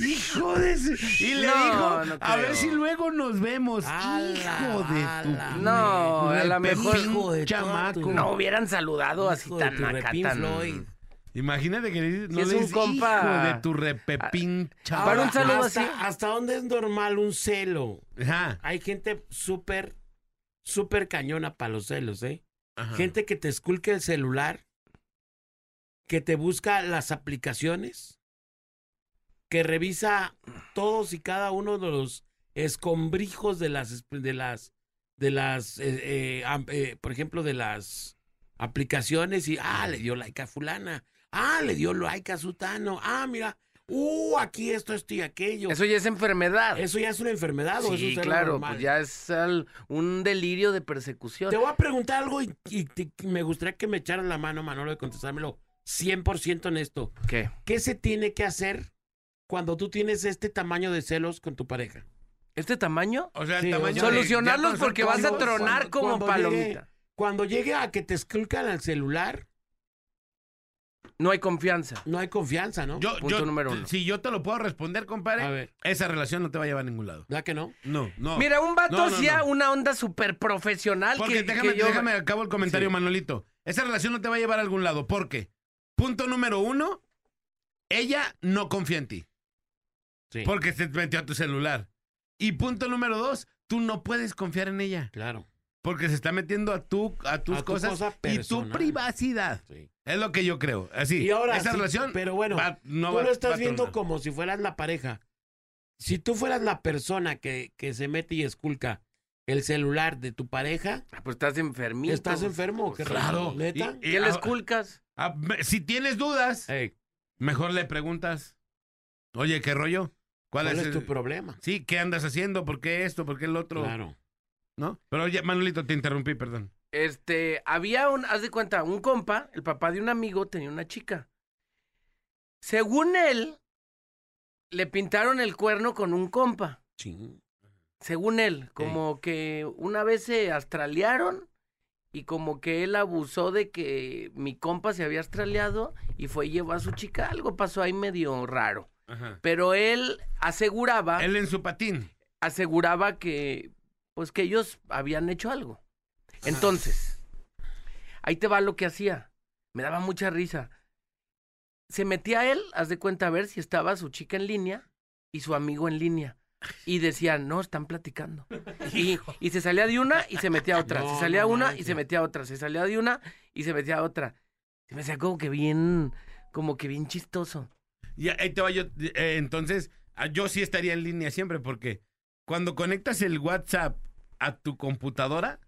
Hijo de su- Y le No, dijo, no a ver si luego nos vemos. Ala, Hijo de tu. No, a lo mejor- repepín Hijo de chamaco. No hubieran saludado así tan acá, tan... Imagínate que le dices, no es le un dices, compa- hijo de tu repepín chamaco. Para un saludo hasta, así. ¿Hasta dónde es normal un celo? Ajá, Hay gente súper, súper cañona para los celos, ¿eh? ajá. Gente que te esculque el celular, que te busca las aplicaciones, que revisa todos y cada uno de los escombrijos de las, de las, de las, eh, eh, eh, por ejemplo, de las aplicaciones y, ah, le dio like a fulana, ah, le dio like a sutano, ah, mira, uh, aquí esto, esto y aquello. Eso ya es enfermedad. ¿Eso ya es una enfermedad o eso sí, es claro, normal? pues ya es al- un delirio de persecución. Te voy a preguntar algo y, y te- me gustaría que me echaran la mano, Manolo, de contestármelo 100% en esto. ¿Qué? ¿Qué se tiene que hacer cuando tú tienes este tamaño de celos con tu pareja? ¿Este tamaño? O sea, el Sí, o tamaño sea, de- Solucionarlos porque vas a tronar cuando- como cuando palomita. llegue- Cuando llegue a que te esculcan al celular, No hay confianza. no hay confianza, ¿no? Yo, Punto yo- número uno. Si yo te lo puedo responder, compadre, A ver. esa relación no te va a llevar a ningún lado. ¿Verdad que no? No, no. Mira, un vato No, no, hacía no. una onda súper profesional Porque que, déjame, que yo... déjame acabo el comentario, Sí. Manolito. Esa relación no te va a llevar a algún lado. ¿Por qué? Punto número uno, ella no confía en ti. Sí. Porque se metió a tu celular. Y punto número dos, tú no puedes confiar en ella. Claro. Porque se está metiendo a, tu, a tus A tu cosas cosa y tu privacidad. Sí. Es lo que yo creo. Así. Y ahora, esa sí, relación. pero bueno, va- no tú va- lo estás va viendo como si fueras la pareja. Si tú fueras la persona que, que se mete y esculca el celular de tu pareja, Ah, Pues estás enfermito. ¿estás enfermo? ¿Qué Claro. raro, ¿Neta? Y- ¿Qué les ah, culcas? ah, si tienes dudas, Ey, mejor le preguntas. Oye, ¿qué rollo? ¿Cuál, ¿Cuál es el- tu problema? Sí, ¿qué andas haciendo? ¿Por qué esto? ¿Por qué el otro? Claro. ¿No? Pero oye, Manolito, te interrumpí, perdón. Este, había un, haz de cuenta, un compa, el papá de un amigo tenía una chica. Según él, le pintaron el cuerno con un compa. Ching. Según él, como que una vez se astralearon y como que él abusó de que mi compa se había astraleado y fue y llevó a su chica. Algo pasó ahí medio raro. Ajá. Pero él aseguraba, Él en su patín. aseguraba que, pues que ellos habían hecho algo. Entonces, ahí te va lo que hacía. Me daba mucha risa. Se metía él, haz de cuenta, a ver si estaba su chica en línea y su amigo en línea. Y decía, no, están platicando. <laughs> Y, y se salía de una y se metía a otra. No, se salía no una y se metía a otra. Se salía de una y se metía a otra. Se me hacía como que bien, como que bien chistoso. Y ahí te va yo. eh, entonces, ah, yo sí estaría en línea siempre porque cuando conectas el WhatsApp a tu computadora,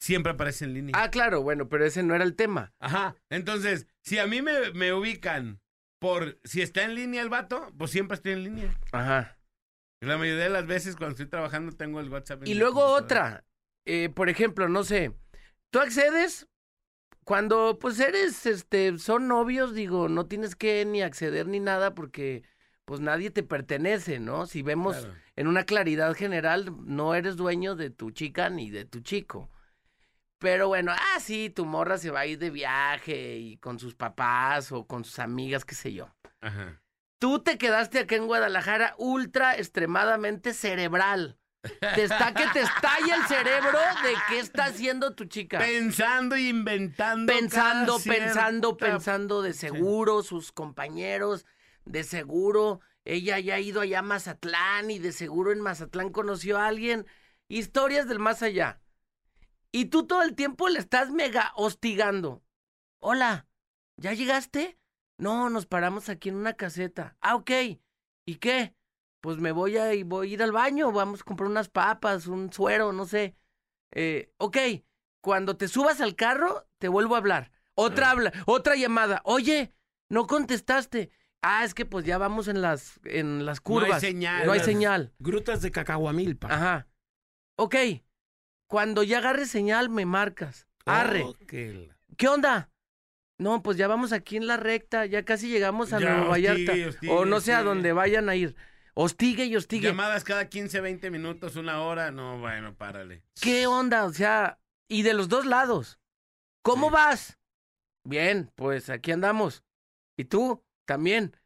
siempre aparece en línea. Ah, claro, bueno, pero ese no era el tema. Ajá. Entonces, si a mí me, me ubican por si está en línea el vato, pues siempre estoy en línea. Ajá. La mayoría de las veces cuando estoy trabajando tengo el WhatsApp. en Y luego otra, eh, por ejemplo, no sé, tú accedes cuando pues eres, este, son novios, digo, no tienes que ni acceder ni nada porque pues nadie te pertenece, ¿no? Si vemos Claro. en una claridad general, no eres dueño de tu chica ni de tu chico. Pero bueno, ah, sí, tu morra se va a ir de viaje y con sus papás o con sus amigas, qué sé yo. Ajá. Tú te quedaste acá en Guadalajara ultra extremadamente cerebral. Te está que te estalla el cerebro de qué está haciendo tu chica. Pensando y inventando. Pensando, pensando, cierta- pensando de seguro, sus compañeros, de seguro, ella ya ha ido allá a Mazatlán y de seguro en Mazatlán conoció a alguien. Historias del más allá. Y tú todo el tiempo le estás mega hostigando. Hola, ¿ya llegaste? No, nos paramos aquí en una caseta. Ah, ok. ¿Y qué? Pues me voy a, voy a ir al baño, vamos a comprar unas papas, un suero, no sé. Eh, ok, cuando te subas al carro, te vuelvo a hablar. Otra habla, otra llamada. Oye, no contestaste. Ah, es que pues ya vamos en las, en las No hay curvas. señal. No hay señal. Grutas de Cacahuamilpa. Ajá. Ok. Cuando ya agarres señal, me marcas. Arre. Oh, ¿Qué onda? No, pues ya vamos aquí en la recta, ya casi llegamos a Ya, Nueva hostigue, Vallarta. hostigue, o no sé a dónde vayan a ir. Hostigue y hostigue. Llamadas cada 15, 20 minutos, una hora. No, bueno, párale. ¿Qué onda? O sea, y de los dos lados. ¿Cómo Sí. vas? Bien, pues aquí andamos. ¿Y tú? También.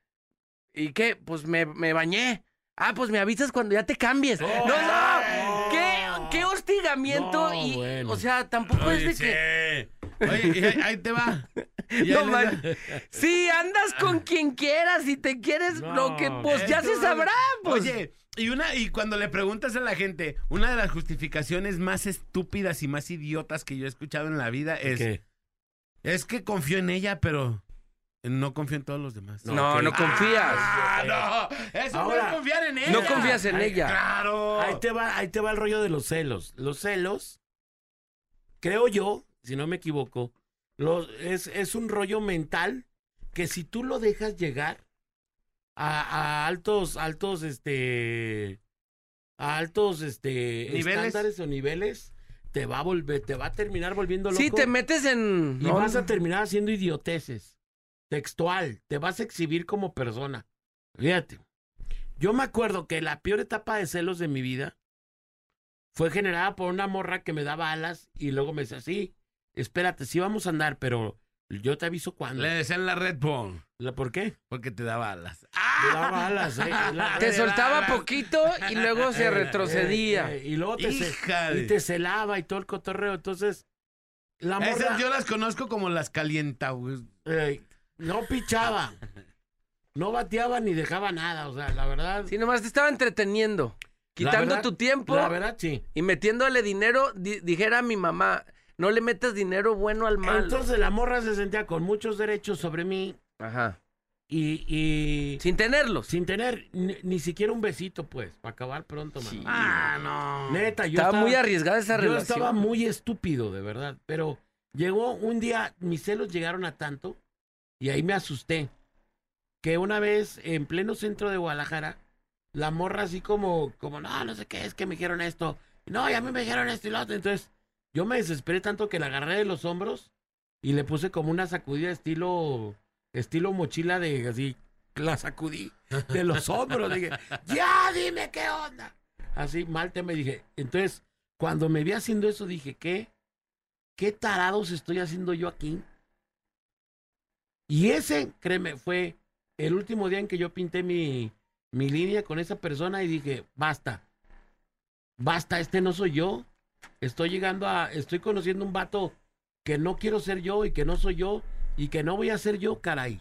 ¿Y qué? Pues me, me bañé. Ah, pues me avisas cuando ya te cambies. no, no. ¿Qué, qué hostigamiento? No, y, bueno. O sea, tampoco Oye, es de que. sí. Oye, y ahí, ahí te va. <laughs> No, man. Sí, andas con quien quieras y te quieres lo que pues ya se sabrá, pues. Oye, y una y cuando le preguntas a la gente, una de las justificaciones más estúpidas y más idiotas que yo he escuchado en la vida es ¿Qué? es que confío en ella, pero No confío en todos los demás. No, no, ok. confías. Ah, no. Eso no es confiar en ella. no confías en Ay, ella. Claro. Ahí te va, ahí te va el rollo de los celos. Los celos, creo yo, si no me equivoco, los- es, es un rollo mental que si tú lo dejas llegar a, a altos, altos, este, a altos, este, Niveles. estándares o niveles, te va a volver, te va a terminar volviendo loco. Sí, te metes en... y no, vas a terminar haciendo idioteces. Textual, te vas a exhibir como persona. Fíjate. Yo me acuerdo que la peor etapa de celos de mi vida fue generada por una morra que me daba alas y luego me decía, sí, espérate, sí vamos a andar, pero yo te aviso cuándo. Le decían la Red Bull. ¿La- ¿Por qué? Porque te daba alas. Me daba alas. eh, la- <laughs> Te soltaba poquito y luego se <laughs> eh, retrocedía. eh, y luego te, de- y te celaba y todo el cotorreo. Entonces, la morra... Esas yo las conozco como las calienta, güey. No pichaba. No bateaba ni dejaba nada. O sea, la verdad... Sí, nomás te estaba entreteniendo. Quitando verdad- tu tiempo La verdad, sí. y metiéndole dinero. di- dijera mi mamá, no le metas dinero bueno al malo. Entonces la morra se sentía con muchos derechos sobre mí Ajá. y, y Sin tenerlos. sin tener ni, ni siquiera un besito, pues, para acabar pronto, mano. Ah, no. Neta, yo Estaba muy arriesgada esa yo relación. estaba muy estúpido, de verdad. Pero llegó un día, mis celos llegaron a tanto y ahí me asusté. Que una vez en pleno centro de Guadalajara, la morra así como, como, no, no sé qué, es que me dijeron esto. No, y a mí me dijeron esto y lo otro. Entonces, yo me desesperé tanto que la agarré de los hombros y le puse como una sacudida estilo, estilo mochila de así, la sacudí de los hombros. Dije, ya dime qué onda. Así, mal te me dije. Entonces, cuando me vi haciendo eso, dije, ¿qué? ¿Qué tarados estoy haciendo yo aquí? Y ese, créeme, fue el último día en que yo pinté mi, mi línea con esa persona y dije, basta. Basta, este no soy yo. Estoy llegando a, estoy conociendo un vato que no quiero ser yo y que no soy yo y que no voy a ser yo, caray.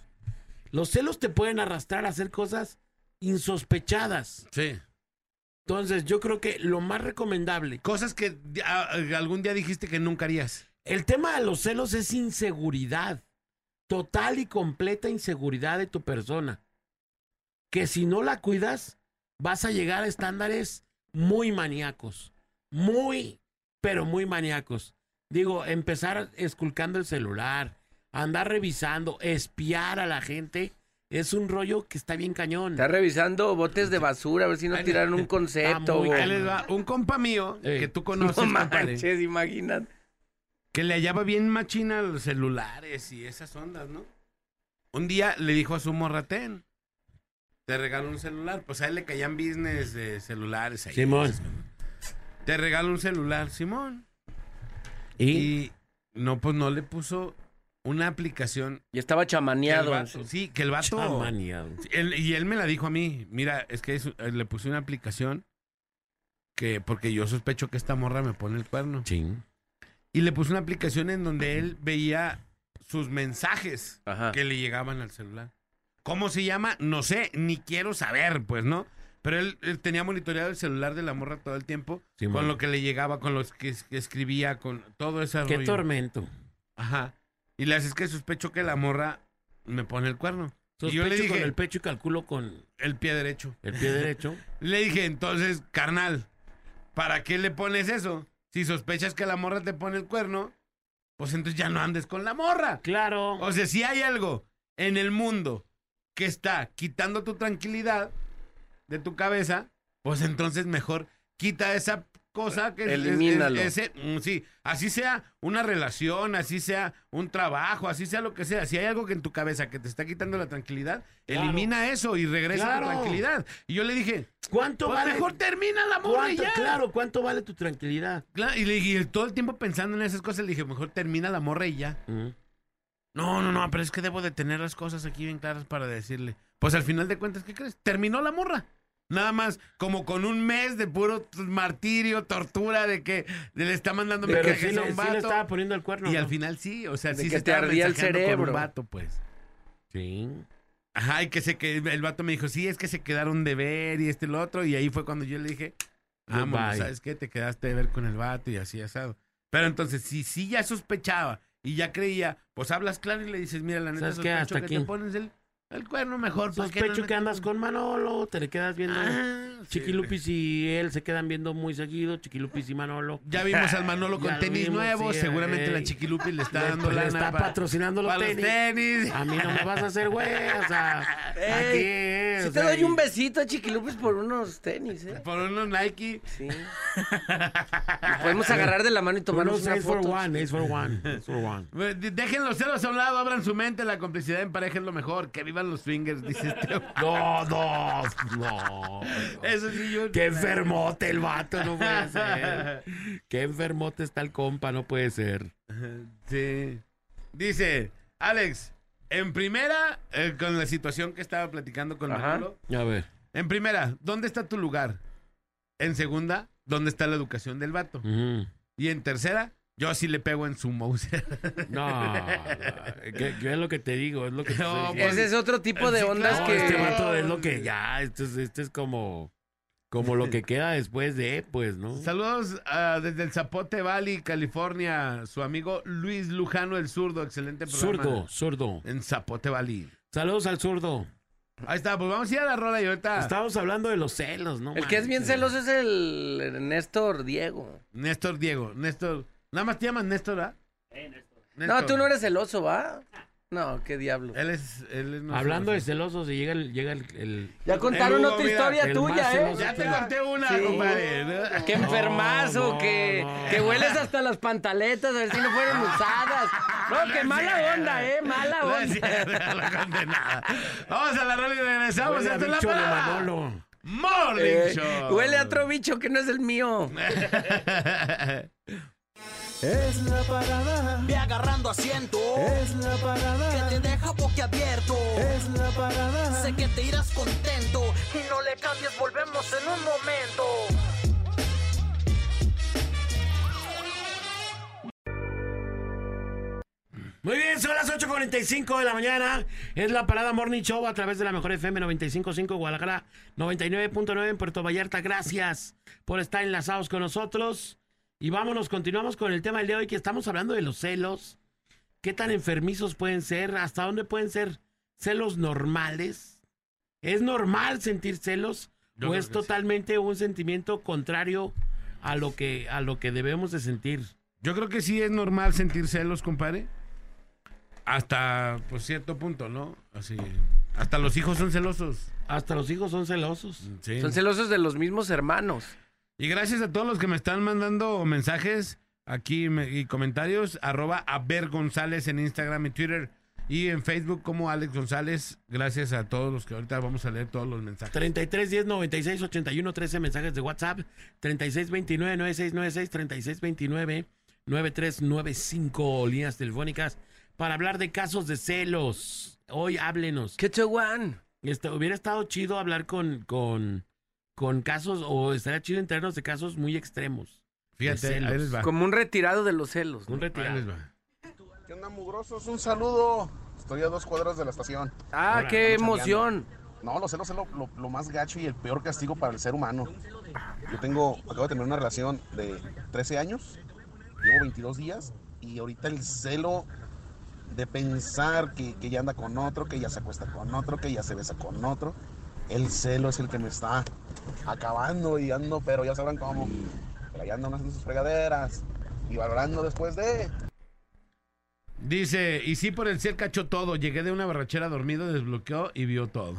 Los celos te pueden arrastrar a hacer cosas insospechadas. Sí. Entonces, yo creo que lo más recomendable. Cosas que algún día dijiste que nunca harías. El tema de los celos es inseguridad. Total y completa inseguridad de tu persona. Que si no la cuidas, vas a llegar a estándares muy maníacos. Muy, pero muy maníacos. Digo, empezar esculcando el celular, andar revisando, espiar a la gente, es un rollo que está bien cañón. Está revisando botes de basura a ver si no tiraron un concepto. muy o- Ahí les va. Un compa mío que tú conoces, No compadre, manches, imagínate. Que le hallaba bien machina los celulares y esas ondas, ¿no? Un día le dijo a su morratén, te regalo un celular. Pues a él le caían business de celulares ahí. Simón. Te regalo un celular, Simón. Y, Y no, pues no le puso una aplicación. Y estaba que chamaneado. vato- sí, que el vato... chamaneado. Él- y él me la dijo a mí, mira, es que es- eh, le puse una aplicación que, porque yo sospecho que esta morra me pone el cuerno. Ching. Y le puse una aplicación en donde él veía sus mensajes Ajá. que le llegaban al celular. ¿Cómo se llama? No sé, ni quiero saber, pues, ¿no? Pero él, él tenía monitoreado el celular de la morra todo el tiempo, Sí, con man. lo que le llegaba, con los que, que escribía, con todo ese Qué rollo. tormento. Ajá. Y le haces que sospecho que la morra me pone el cuerno. y yo le Sospecho dije, con el pecho y calculo con el pie derecho. el pie derecho. <laughs> Le dije, entonces, carnal, ¿para qué le pones eso? Si sospechas que la morra te pone el cuerno, pues entonces ya no andes con la morra. Claro. O sea, si hay algo en el mundo que está quitando tu tranquilidad de tu cabeza, pues entonces mejor quita esa cosa que es- es- Elimínalo. es- ese- mm, sí, así sea una relación, así sea un trabajo, así sea lo que sea. Si hay algo que en tu cabeza que te está quitando la tranquilidad, Claro. elimina eso y regresa a Claro. tranquilidad. Y yo le dije, ¿Cuánto pues vale? mejor termina la morra y ¿Cuánto, ya. claro, ¿cuánto vale tu tranquilidad? Claro, Y le dije, y todo el tiempo pensando en esas cosas, le dije, mejor termina la morra y ya. No, no, no, pero es que debo de tener las cosas aquí bien claras para decirle. Pues al final de cuentas, ¿qué crees? Terminó la morra. Nada más, como con un mes de puro martirio, tortura, de que le está mandando Pero mensajes sí a un sí le vato. estaba poniendo el cuerno. y ¿no? al final sí, o sea, De sí que se te ardía el mensajeando con cerebro. un vato, pues. Sí. Ajá, y que se que el vato me dijo, sí, es que se quedaron de ver y este y lo otro. Y ahí fue cuando yo le dije, vamos, Goodbye. ¿sabes qué? Te quedaste de ver con el vato y así asado. Pero entonces, si sí ya sospechaba y ya creía, pues hablas claro y le dices, mira, la neta ¿Sabes qué? sospecho Hasta que te pones el, el cuerno mejor. ¿para qué Sospecho no que andas con Manolo, te le quedas viendo. Ah, sí. Chiquilupis y él se quedan viendo muy seguido, Chiquilupis y Manolo. Ya vimos al Manolo con <laughs> Ya tenis vimos, nuevos, sí, seguramente ey. la Chiquilupi le está Le- dando le lana está para- patrocinando los para tenis. tenis. A mí no me vas a hacer güey, o sea, Ey, aquí Si o te sea, doy un besito a Chiquilupis por unos tenis, ¿eh? Por unos Nike. Sí. <laughs> Podemos agarrar de la mano y tomarnos Unos una ace for foto. one, ace for one, ace for one. <laughs> De- Dejen los celos a un lado, abran su mente, la complicidad en pareja es lo mejor. Que vivan los fingers, dice este. <laughs> No, no, no. Eso sí, yo. Qué enfermote el vato, no puede <laughs> ser. Qué enfermote está el compa, no puede ser. Sí. Dice, Alex, en primera, eh, con la situación que estaba platicando con. Manolo, A ver. en primera, ¿dónde está tu lugar? En segunda, ¿dónde está la educación del vato? Y en tercera, yo sí le pego en su mouse. <laughs> No, que, que es lo que te digo, es lo que No, pues, Ese es otro tipo de Sí, ondas No, que... este vato es lo que ya, este es, este es como, como lo que queda después de, pues, ¿no? Saludos ah, desde el Zapote Valley, California, su amigo Luis Lujano el Zurdo, excelente programa. Zurdo, zurdo. En Zapote Valley. Saludos al zurdo. Ahí está, pues vamos a ir a la rola y ahorita Estamos hablando de los celos, ¿no? El que es bien celoso es el Néstor Diego. Néstor Diego, Néstor, nada más te llamas Néstor, ¿ah? No, tú no eres celoso, ¿va? No, qué diablo. Él es, él es Hablando de celoso. celosos, y llega el, llega el, el- Ya contaron Hugo, otra historia tuya, ¿eh? Ya te conté una, Sí. compadre. ¿no? Qué enfermazo, no, que, no. que hueles hasta las pantaletas, a ver si no fueron usadas. No, qué mala onda, ¿eh? Mala onda. Vamos a la rola y regresamos. Huele a Esta es la parada. Manolo. Morning Eh, Show. huele a otro bicho que no es el mío. <laughs> Es la parada. Ve agarrando asiento. Es la parada. Que te deja boquiabierto. Es la parada. Sé que te irás contento. Y no le cambies, volvemos en un momento. Muy bien, son las 8.45 de la mañana. Es la parada Morning Show a través de la mejor FM 95.5 Guadalajara, 99.9 en Puerto Vallarta. Gracias por estar enlazados con nosotros. Y vámonos, continuamos con el tema del día de hoy que estamos hablando de los celos. ¿Qué tan enfermizos pueden ser? ¿Hasta dónde pueden ser celos normales? ¿Es normal sentir celos? Yo ¿O es sí. totalmente un sentimiento contrario a lo que, a lo que debemos de sentir? Yo creo que sí es normal sentir celos, compadre. Hasta pues cierto punto, ¿no? Así. Hasta los hijos son celosos. Hasta los hijos son celosos. Sí. Son celosos de los mismos hermanos. Y gracias a todos los que me están mandando mensajes aquí me- y comentarios. Arroba Aver González en Instagram y Twitter. Y en Facebook como Alex González. Gracias a todos los que ahorita vamos a leer todos los mensajes. 33 10 96 81 13 mensajes de WhatsApp. 36 29 96 96 36 29 9395 líneas telefónicas para hablar de casos de celos. Hoy háblenos. ¿Qué chuan? Este, hubiera estado chido hablar con, con, con casos, o estaría chido enterarnos de casos muy extremos. Fíjate, ahí les va. Como un retirado de los celos. ¿no? Un Ahí retirado. les va. ¿Qué onda, mugrosos? Un saludo. Estoy a dos cuadras de la estación. Ah, qué emoción. No, los celos es lo, lo- lo más gacho y el peor castigo para el ser humano. Yo tengo, acabo de tener una relación de 13 años, llevo 22 días y ahorita el celo de pensar que, que ya anda con otro, que ya se acuesta con otro, que ya se besa con otro, el celo es el que me está acabando y ando, pero ya sabrán cómo. Pero ya ando haciendo sus fregaderas y valorando después de... Dice, y sí por el cielo cachó todo. Llegué de una barrachera dormido, desbloqueó y vio todo.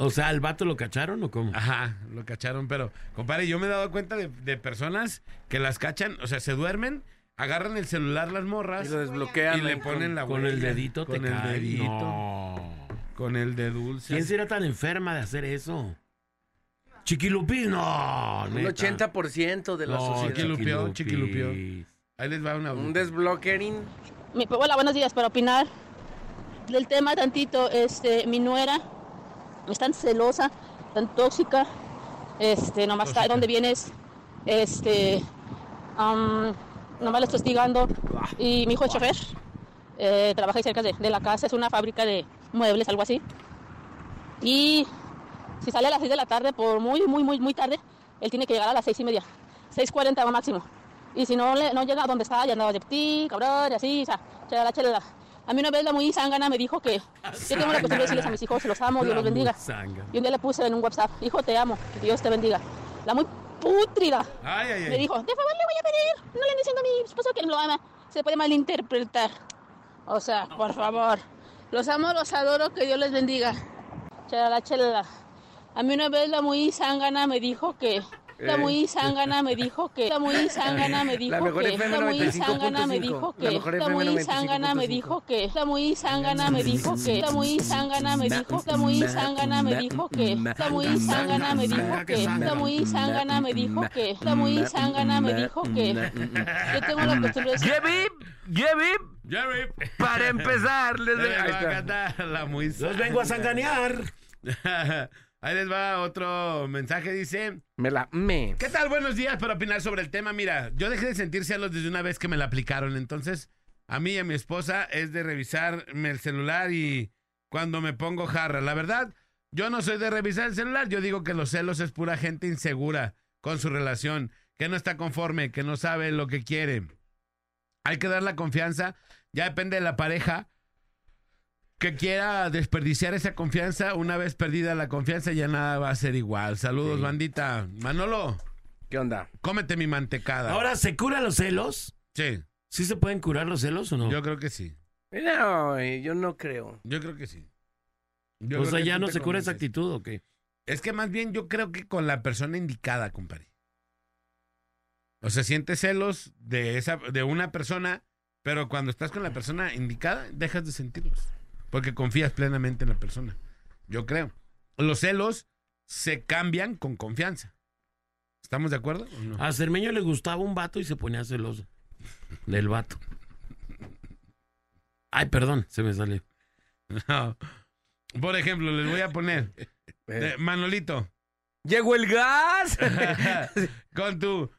O sea, ¿al vato lo cacharon o cómo? Ajá, lo cacharon, pero, compadre, yo me he dado cuenta de, de personas que las cachan, o sea, se duermen, agarran el celular las morras Y lo desbloquean. y le ponen la Con el dedito te con el cae. dedito, No. Con el de dulce. ¿Quién será tan enferma de hacer eso? Chiquilupín, no. Un neta. 80% de la No, sociedad. Chiquilupis. Ahí les va una Un desbloquering. Mi- hola, buenos días. Para opinar del tema tantito, este, mi nuera es tan celosa, tan tóxica, este, nomás está donde vienes, este, nomás le estoy hostigando. Y mi hijo es chofer, eh, trabaja ahí cerca de, de la casa, es una fábrica de muebles, algo así. Y si sale a las 6 de la tarde, por muy, muy, muy, muy tarde, él tiene que llegar a las 6 y media, 6.40 máximo. Y si no, le, no llega a donde estaba, ya andaba de ti, cabrón, y así, o sea, chelala, chelala. A mí una vez la muy zángana me dijo que yo tengo la costumbre de decirles a mis hijos, los amo, Dios los bendiga. Y un día le puse en un WhatsApp, hijo, te amo, que Dios te bendiga. La muy pútrida Ay, ay, me ay. dijo, de favor le voy a pedir, no le ande diciendo a mi esposo que lo ama. Se puede malinterpretar. O sea, por favor. Los amo, los adoro, que Dios les bendiga. Chelala, chelala. A mí una vez la muy zángana me dijo que... La muy zángana me dijo que... La muy zángana me dijo que... La muy zángana me 95.5. dijo que... FM muy zángana me 95.5. dijo que... La muy zángana me dijo que... La muy zángana me dijo... La muy zángana me dijo que... La muy zángana me dijo que... La muy zángana me dijo que... La muy zángana me dijo que... Yo tengo la costumbre de... Jebib, para empezar, les a está. cantar la muy Los vengo a sanganear. Ahí les va otro mensaje, dice... Me la me. ¿Qué tal? Buenos días para opinar sobre el tema. Mira, yo dejé de sentir celos desde una vez que me la aplicaron. Entonces, a mí y a mi esposa es de revisarme el celular y cuando me pongo jarra. La verdad, yo no soy de revisar el celular. Yo digo que los celos es pura gente insegura con su relación, que no está conforme, que no sabe lo que quiere. Hay que dar la confianza. Ya depende de la pareja que quiera desperdiciar esa confianza. Una vez perdida la confianza, ya nada va a ser igual. Saludos, Sí. bandita. Manolo. ¿Qué onda? Cómete mi mantecada. Ahora, ¿se curan los celos? Sí, ¿Sí se pueden curar los celos o no? yo creo que sí. No, eh, yo no creo. Yo creo que sí. Yo o sea, ya no se cura esa actitud o qué? Es que más bien yo creo que con la persona indicada, compadre. O sea, sientes celos de esa, de una persona, pero cuando estás con la persona indicada, dejas de sentirlos. Porque confías plenamente en la persona. Yo creo. Los celos se cambian con confianza. ¿Estamos de acuerdo? o no? A Cermeño le gustaba un vato y se ponía celoso del vato. Ay, perdón, se me salió. No. Por ejemplo, les voy a poner. eh, Manolito. ¡Llegó el gas! <laughs> con tu.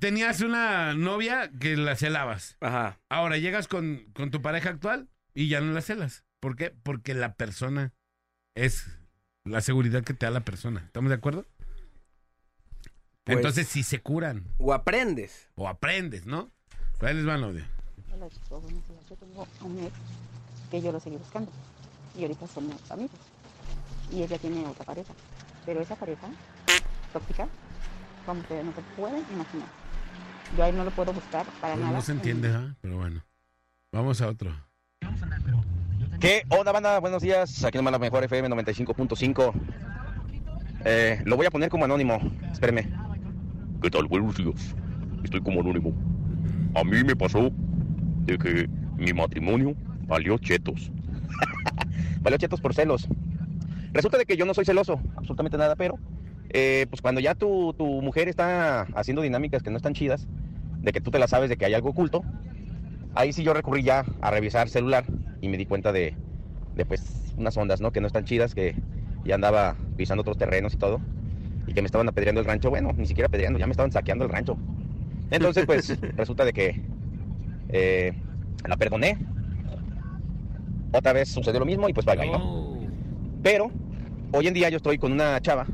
Tenías una novia que la celabas. Ajá. Ahora llegas con, con tu pareja actual y ya no la celas. ¿Por qué? Porque la persona es la seguridad que te da la persona. ¿Estamos de acuerdo? Pues- Entonces sí se curan. O aprendes. O aprendes, ¿no? Pues ahí les va el audio. Hola chicos, buenos días. Yo tengo un ex que yo lo seguí buscando y ahorita somos amigos. Y ella tiene otra pareja, pero esa pareja tóxica, como ustedes no se pueden imaginar. Yo a él no lo puedo buscar para Pues nada. no se entiende, ¿ah? Pero bueno. Vamos a otro. ¿Qué onda, banda? Buenos días. Aquí nomás la mejor FM 95.5. Eh, lo voy a poner como anónimo. Espéreme. ¿Qué tal? Buenos días. Estoy como anónimo. A mí me pasó de que mi matrimonio valió chetos. <laughs> Valió chetos por celos. Resulta de que yo no soy celoso, absolutamente nada, pero eh, pues cuando ya tu, tu mujer está haciendo dinámicas que no están chidas, de que tú te la sabes de que hay algo oculto, ahí sí yo recurrí ya a revisar celular y me di cuenta de, de pues unas ondas, ¿no? Que no están chidas, que ya andaba pisando otros terrenos y todo, y que me estaban apedreando el rancho, bueno, ni siquiera apedreando, ya me estaban saqueando el rancho. Entonces pues <laughs> resulta de que eh, la perdoné, otra vez sucedió lo mismo y pues vaya, ¿no? Oh. Pero hoy en día yo estoy con una chava,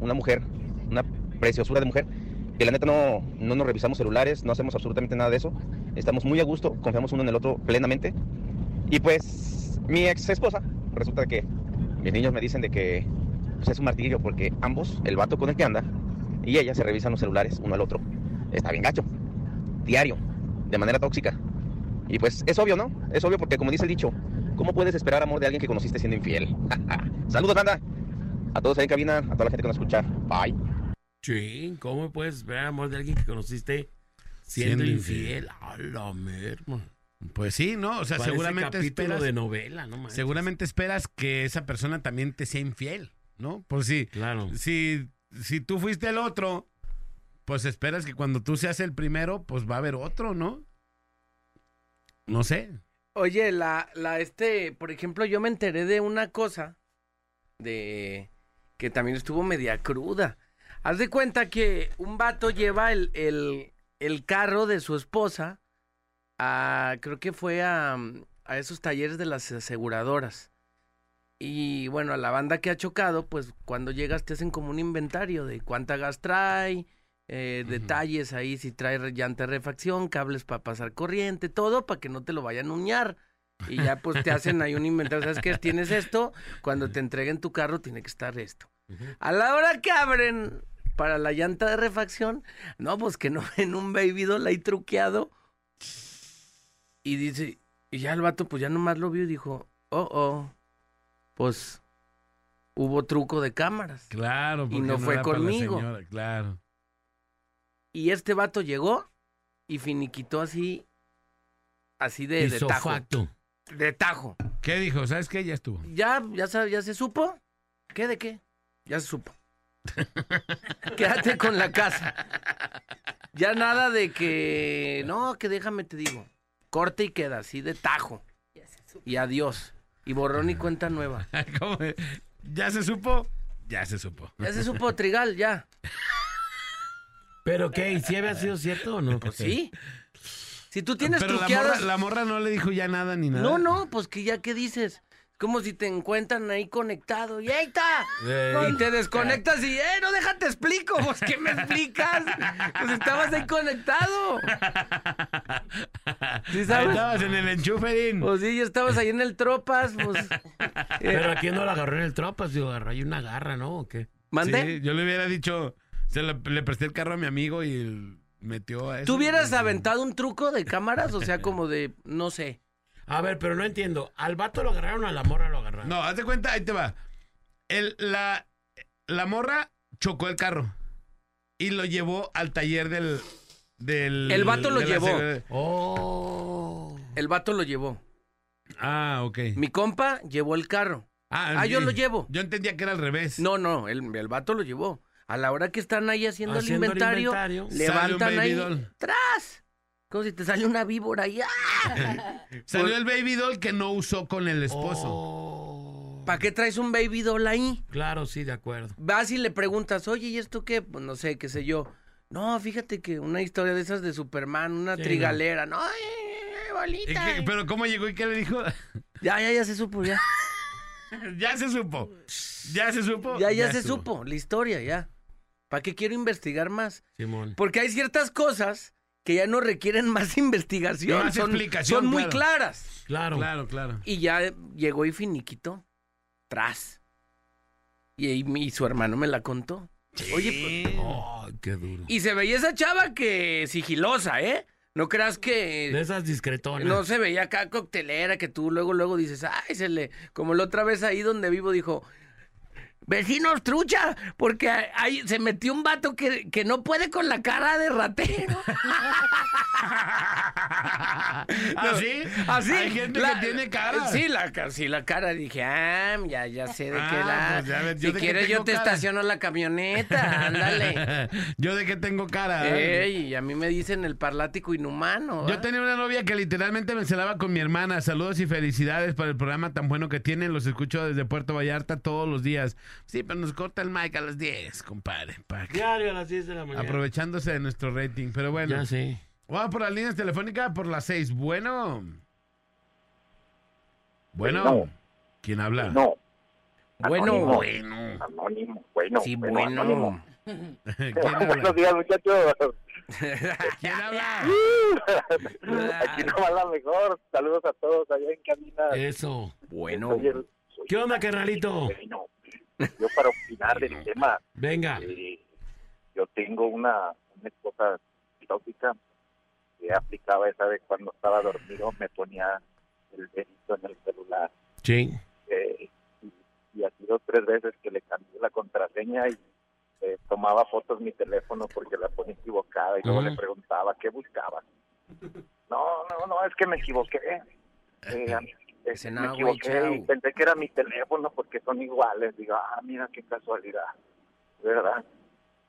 una mujer, una preciosura de mujer, que la neta no, no nos revisamos celulares, no hacemos absolutamente nada de eso. Estamos muy a gusto, confiamos uno en el otro plenamente. Y pues mi ex esposa, resulta que mis niños me dicen de que pues, es un martirio porque ambos, el vato con el que anda y ella se revisan los celulares uno al otro. Está bien gacho, diario, de manera tóxica. Y pues es obvio, ¿no? Es obvio porque como dice el dicho, ¿cómo puedes esperar amor de alguien que conociste siendo infiel? <laughs> Saludos, banda. A todos ahí en cabina, a toda la gente que nos escucha. Bye. Sí, ¿cómo puedes esperar amor de alguien que conociste siendo, Siendo infiel? A la merma. Pues sí, ¿no? O sea, Parece seguramente capítulo esperas, de novela, no manches. seguramente esperas que esa persona también te sea infiel, ¿no? Por si, Claro. si, si tú fuiste el otro, pues esperas que cuando tú seas el primero, pues va a haber otro, ¿no? No sé. Oye, la, la, este, por ejemplo, yo me enteré de una cosa de que también estuvo media cruda. Haz de cuenta que un vato lleva el, el, el carro de su esposa a, creo que fue a, a esos talleres de las aseguradoras. Y bueno, a la banda que ha chocado, pues cuando llegas te hacen como un inventario de cuánta gas trae, eh, detalles ahí, si trae llanta de refacción, cables para pasar corriente, todo para que no te lo vayan a uñar. Y ya pues te hacen ahí un inventario, ¿sabes qué? Tienes esto, cuando te entreguen tu carro tiene que estar esto. A la hora que abren para la llanta de refacción, no, pues que no en un baby doll ahí truqueado. Y dice, y ya el vato pues ya nomás lo vio y dijo, oh, oh, pues hubo truco de cámaras. Claro, Y porque no fue conmigo. señora, claro. Y este vato llegó y finiquitó así, así de, de tajo. De tajo. ¿Qué dijo? ¿Sabes qué? Ya estuvo. ¿Ya, ya, ya se supo? ¿Qué de qué? Ya se supo. <laughs> Quédate con la casa. Ya nada de que... No, que déjame te digo. Corte y queda, así de tajo. Y adiós. Y borrón y cuenta nueva. <laughs> ¿Cómo? ¿Ya se supo? Ya se supo. Ya se supo, Trigal, ya. ¿Pero qué? ¿Y si había sido cierto o no? Pues sí. Si tú tienes Pero la morra, la morra no le dijo ya nada ni nada. No, no, pues que ya qué dices. Como si te encuentran ahí conectado. ¡Y ahí está! Ey. Y te desconectas y, ¡eh, no déjate explico! Pues, ¿qué me explicas? Pues estabas ahí conectado. ¿Sí Ahí sabes? estabas en el enchuferín. Pues sí, ya estabas ahí en el Tropas, pues... <laughs> Pero aquí no lo agarró en el tropas, digo, agarró ahí una garra, ¿no? ¿O qué? ¿Mande? Sí, yo le hubiera dicho, se le, le presté el carro a mi amigo y metió a eso. ¿Tú hubieras aventado un truco de cámaras? O sea, como de, no sé. A ver, pero no entiendo. ¿Al vato lo agarraron o a la morra lo agarraron? No, haz de cuenta, ahí te va. El, la, la morra chocó el carro y lo llevó al taller del... del El vato lo la llevó. Oh. El vato lo llevó. Ah, ok. Mi compa llevó el carro. Ah, yo sí. lo llevo. Yo entendía que era al revés. No, no, el, el vato lo llevó. A la hora que están ahí haciendo, Haciendo el el inventario, un levantan ahí, doll. ¡tras! Como si te sale una víbora ahí. ¡ah! <laughs> Salió el baby doll que no usó con el esposo. Oh. ¿Para qué traes un baby doll ahí? Claro, sí, de acuerdo. Vas y le preguntas, oye, ¿y esto qué? Pues no sé, qué sé yo. No, fíjate que una historia de esas de Superman, una Sí, trigalera. No, ay, ay, ¿Y bolita. qué- ¿Pero cómo llegó y qué le dijo? <laughs> Ya, ya, ya se supo, ya. <laughs> ya se supo. Ya se supo. Ya, ya, se estuvo. supo, la historia, ya. ¿Para qué quiero investigar más? Simón. Porque hay ciertas cosas que ya no requieren <laughs> más investigación. Más son, explicación, son muy claro. claras. Claro. Claro, claro. Y ya llegó y finiquito. Tras. Y, y mi- y su hermano me la contó. Oye, pues, Ay, qué duro. y se veía esa chava que sigilosa, ¿eh? No creas que... De esas discretonas. No se veía acá coctelera que tú luego, luego dices, ay, se le... Como la otra vez ahí donde vivo dijo, vecinos trucha, porque ahí se metió un vato que, que no puede con la cara de ratero. <laughs> <laughs> ¿Así? Así. Hay gente la- que tiene cara. Sí, la, sí, la cara. Dije, ah, ya, ya sé de qué Ah, la... pues ves, si quieres yo te cara. estaciono la camioneta, <laughs> ándale. Yo de qué tengo cara. Ey, y a mí me dicen el parlático inhumano. Yo tenía una novia que literalmente me celaba con mi hermana. Saludos y felicidades por el programa tan bueno que tienen. Los escucho desde Puerto Vallarta todos los días. Sí, pero nos corta el mic a las 10, compadre. pa' que- Diario a las 10 de la mañana. Aprovechándose de nuestro rating. Pero bueno, Ya sé. vamos por las líneas telefónicas por las 6. Bueno. Bueno. Bueno. ¿Quién habla? No, Bueno, Anónimo. Bueno. anónimo, bueno, sí, bueno, anónimo. bueno. <laughs> ¿Quién habla? Buenos días, muchachos. ¿Quién habla? <laughs> Aquí no va la mejor. Saludos a todos allá en cabina. Eso. Bueno. ¿Qué onda, carnalito? Bueno, yo para opinar del tema, Venga. eh, yo tengo una, una esposa tóxica que aplicaba esa de cuando estaba dormido me ponía el dedito en el celular Sí. eh, y, y así dos tres veces que le cambié la contraseña y eh, tomaba fotos mi teléfono porque la ponía equivocada y luego le preguntaba qué buscaba. No, no, no, es que me equivoqué. Eh, Ese me güey, equivoqué y pensé que era mi teléfono porque son iguales. Digo, ah, mira qué casualidad, ¿verdad?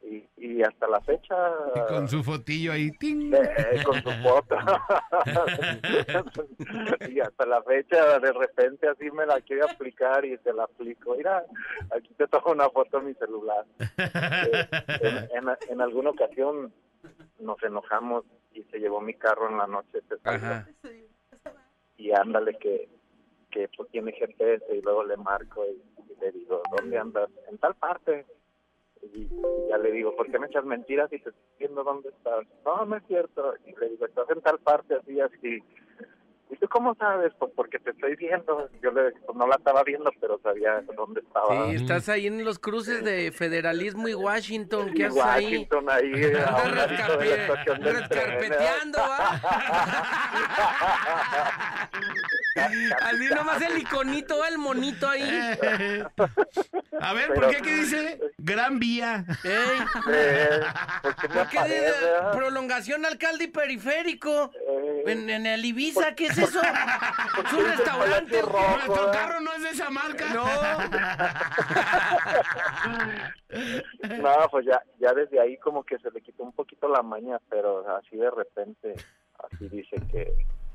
Y, y hasta la fecha... Y con su fotillo ahí. ¡ting! Eh, con su foto. <laughs> <laughs> y hasta la fecha, de repente, así me la quiere aplicar y te la aplico. Mira, aquí te tomo una foto en mi celular. <laughs> Eh, en, en, en alguna ocasión nos enojamos y se llevó mi carro en la noche. Y ándale que, que pues tiene GPS y luego le marco y, le digo, ¿dónde andas? En tal parte. Y, y ya le digo, ¿por qué me echas mentiras y te estoy diciendo dónde estás? No, no es cierto. Y le digo, estás en tal parte así, así. ¿Y tú cómo sabes? Pues porque te estoy viendo. Yo le pues no la estaba viendo, pero sabía dónde estaba. Sí, estás ahí en los cruces de federalismo y Washington. ¿Qué Y haces ahí? Washington ahí, a un ladito de la estación del tren. Rescarpeteando, ¿va? <laughs> Así nomás el iconito, el monito ahí. <laughs> A ver, ¿por qué? ¿Qué dice? Gran vía. Ey. Eh, pues, ¿qué me ¿Por qué dice prolongación alcalde y periférico? En, en el Ibiza, ¿qué es eso? Es un dice restaurante. Rojo, Nuestro ¿eh? carro no es de esa marca. <laughs> No, pues ya, ya desde ahí como que se le quitó un poquito la maña, pero así de repente, así dice que,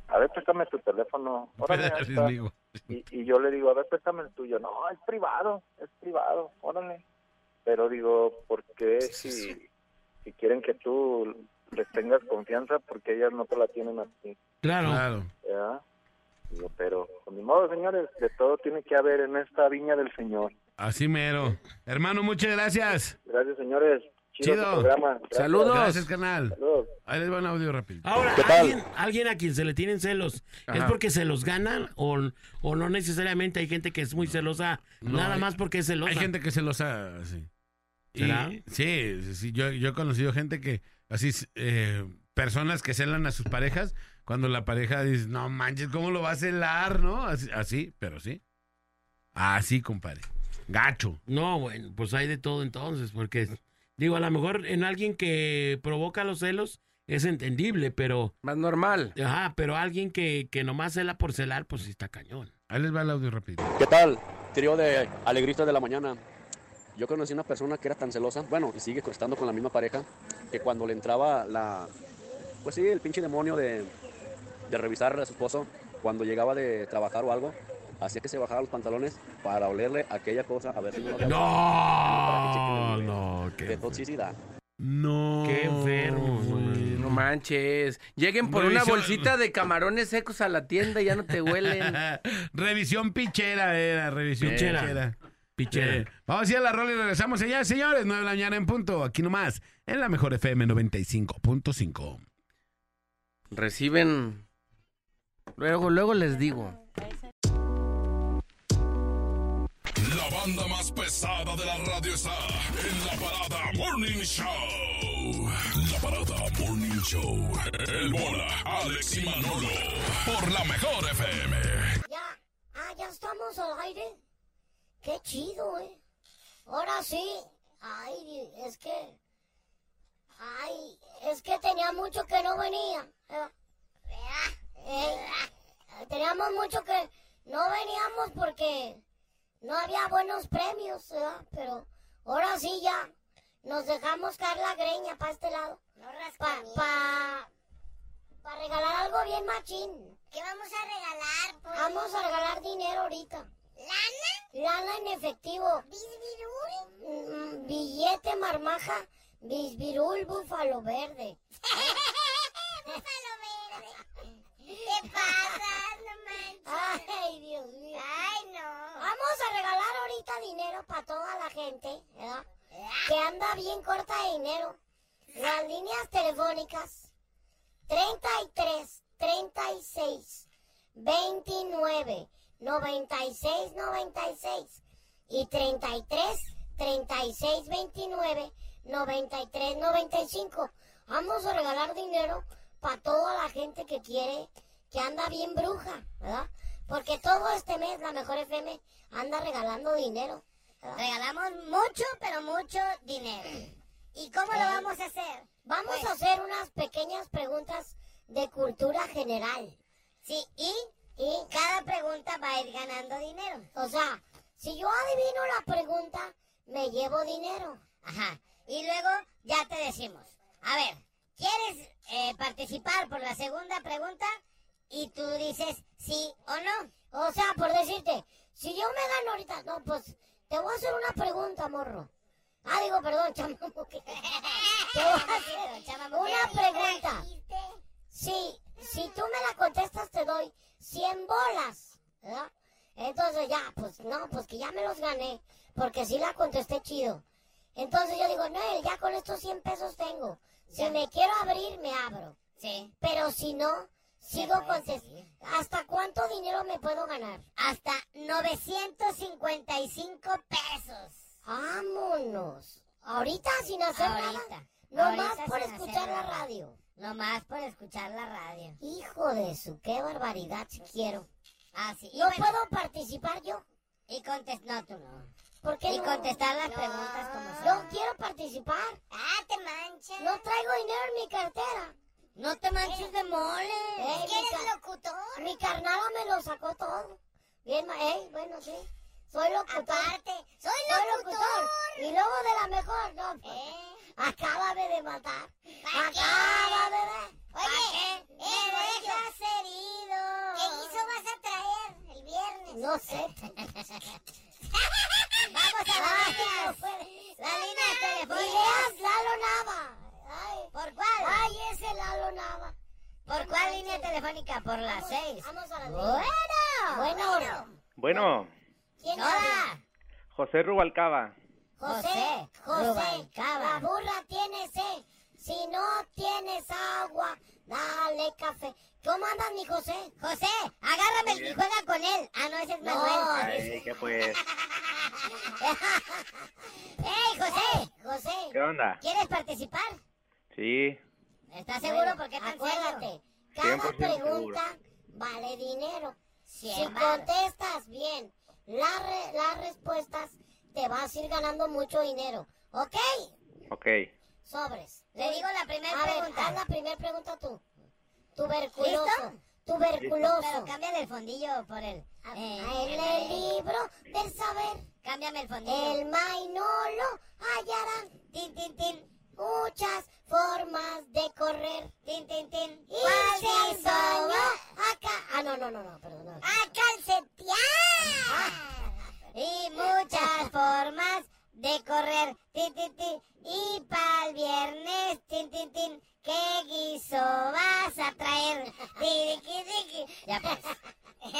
a ver, préstame tu teléfono. Órale, y yo le digo, a ver, préstame el tuyo. No, es privado, es privado, órale. Pero digo, ¿por qué si, si quieren que tú les tengas confianza, porque ellas no te la tienen así? Claro. Claro. ¿verdad? Digo, pero, con mi modo, señores, de todo tiene que haber en esta viña del Señor. Así mero. Hermano, muchas gracias. Gracias, señores. Chido, Chido. su programa. Gracias. Saludos. Gracias, canal. Saludos. Ahí les va un audio rápido. Ahora, ¿Qué tal? alguien, alguien a quien se le tienen celos, ¿es porque se los ganan o, o no necesariamente hay gente que es muy celosa No, nada hay- más porque es celosa? Hay gente que se los ha... Sí. ¿Será? sí, sí, sí, yo, yo he conocido gente que, así, eh, personas que celan a sus parejas, cuando la pareja dice, no manches, ¿cómo lo va a celar, no? Así, así, pero sí. Así, compadre. Gacho. No, bueno, pues hay de todo entonces, porque digo, a lo mejor en alguien que provoca los celos es entendible, pero Más normal. ajá, pero alguien que, que nomás cela por celar, pues sí está cañón. Ahí les va el audio rápido. ¿Qué tal? Trío de alegristas de la mañana. Yo conocí una persona que era tan celosa, bueno, y sigue estando con la misma pareja, que cuando le entraba la, pues sí, el pinche demonio de, de revisar a su esposo, cuando llegaba de trabajar o algo, hacía que se bajara los pantalones para olerle aquella cosa, a ver si no No, no, de qué, toxicidad. No. qué enfermo, güey. No manches. Lleguen por una bolsita de camarones secos a la tienda y ya no te huelen. <laughs> revisión pichera era, revisión Pichera. pichera. Pichera. Eh, vamos a ir a la rola y regresamos allá, señores. 9 de la mañana en punto, aquí nomás, en la mejor FM 95.5. Reciben. Luego, luego les digo. La banda más pesada de la radio está en la parada Morning Show. La parada Morning Show. El bola, Alex y Manolo. Por la mejor FM. Ya, ah, ya estamos al aire. Qué chido, eh. Ahora sí. Ay, es que. Ay, es que tenía mucho que no venía. Eh, eh, teníamos mucho que no veníamos porque no había buenos premios, ¿verdad? Pero ahora sí ya nos dejamos caer la greña para este lado. Para pa, pa regalar algo bien machín. ¿Qué vamos a regalar, pues? Vamos a regalar dinero ahorita. ¿Lana? Lana en efectivo. ¿Bisbirul? Mm, billete marmaja. Bisbirul búfalo verde. Búfalo verde. ¿Qué pasa? No manches. Ay, Dios mío. Ay, no. Vamos a regalar ahorita dinero para toda la gente, ¿verdad? Que anda bien corta de dinero. Las líneas telefónicas 33 36 29 96 96 y 33 36 29 93 95. Vamos a regalar dinero para toda la gente que quiere, que anda bien bruja, ¿verdad? Porque todo este mes la mejor FM anda regalando dinero. ¿verdad? Regalamos mucho, pero mucho dinero. ¿Y cómo lo vamos a hacer? Vamos Pues, a hacer unas pequeñas preguntas de cultura general. Sí, y Y, cada pregunta va a ir ganando dinero. o sea, si yo adivino la pregunta, me llevo dinero. Ajá. Y luego ya te decimos. A ver, ¿quieres eh, participar por la segunda pregunta? Y tú dices sí o no. O sea, por decirte, si yo me gano ahorita, no, pues te voy a hacer una pregunta, morro. Ah, digo, perdón, <laughs> chamamuque. Te voy a hacer <laughs> una pregunta. dijiste. Si, si tú me la contestas, te doy 100 bolas, ¿verdad? Entonces ya, pues no, pues que ya me los gané, porque sí la contesté chido. Entonces yo digo, no, ya con estos 100 pesos tengo. Si me quiero abrir, me abro. Sí. Pero si no, sigo contestando. ¿Hasta cuánto dinero me puedo ganar? Hasta 955 pesos. Vámonos. Ahorita sin hacer Ahorita. nada. Nomás Ahorita por escuchar la radio. Nomás por escuchar la radio. Hijo de su, qué barbaridad quiero. Ah, sí. Y ¿No bueno, puedo participar yo? Y contestar, no, tú no. ¿Por qué Y no? contestar las No. preguntas como son. Yo quiero participar. Ah, te manchas. No traigo dinero en mi cartera. No te manches de mole. Mi eres locutor. Mi carnala me lo sacó todo. Bien, ey, bueno, sí. Soy locutor. Aparte, soy Soy locutor. Y luego de la mejor, no. pues, Acábame de matar. Acábame de... Oye, me dejas herido. ¿Qué guiso vas a traer el viernes? No sé. <laughs> Vamos a la. La línea telefónica. Lalo Nava. Ay, ¿Por cuál? ay, ese Lalo Nava. ¿Por cuál línea telefónica? Por las seis. Vamos a la Bueno. Bueno. Bueno, ¿Quién Hola. habla? José Rubalcaba. José, José Rubalcaba. la burra tiene sed. Si no tienes agua, dale café. ¿Cómo andas, mi José? José, agárrame y juega con él. Ah, no, ese es No. Manuel. Ay, ¿qué pues? <laughs> ¡Ey, José! José, ¿Qué onda? ¿Quieres participar? Sí, ¿Estás seguro? ¿Por qué tan Acuérdate, cada 100% pregunta vale dinero. Si contestas bien re- las respuestas, te vas a ir ganando mucho dinero. ¿Ok? ok. Sobres. Le digo la primera A ver, pregunta. haz la primera pregunta tú. Tuberculoso. ¿Listo? Tuberculoso. Pero cámbiale el fondillo por él. Eh, en el libro del saber, Cámbiame el fondillo. el mainolo hallarán Tin, tin, tin. Muchas formas de correr. Tin, tin, tin. Y ¿Cuál se acá. Ah, no, no, no, no, perdón. no. a calcetear? <laughs> Y muchas formas de correr. Tin, tin, tin. Y para el viernes, tin, tin, tin. ¿Qué guiso vas a traer? <laughs> Tiriqui. Ya pues. ¿Qué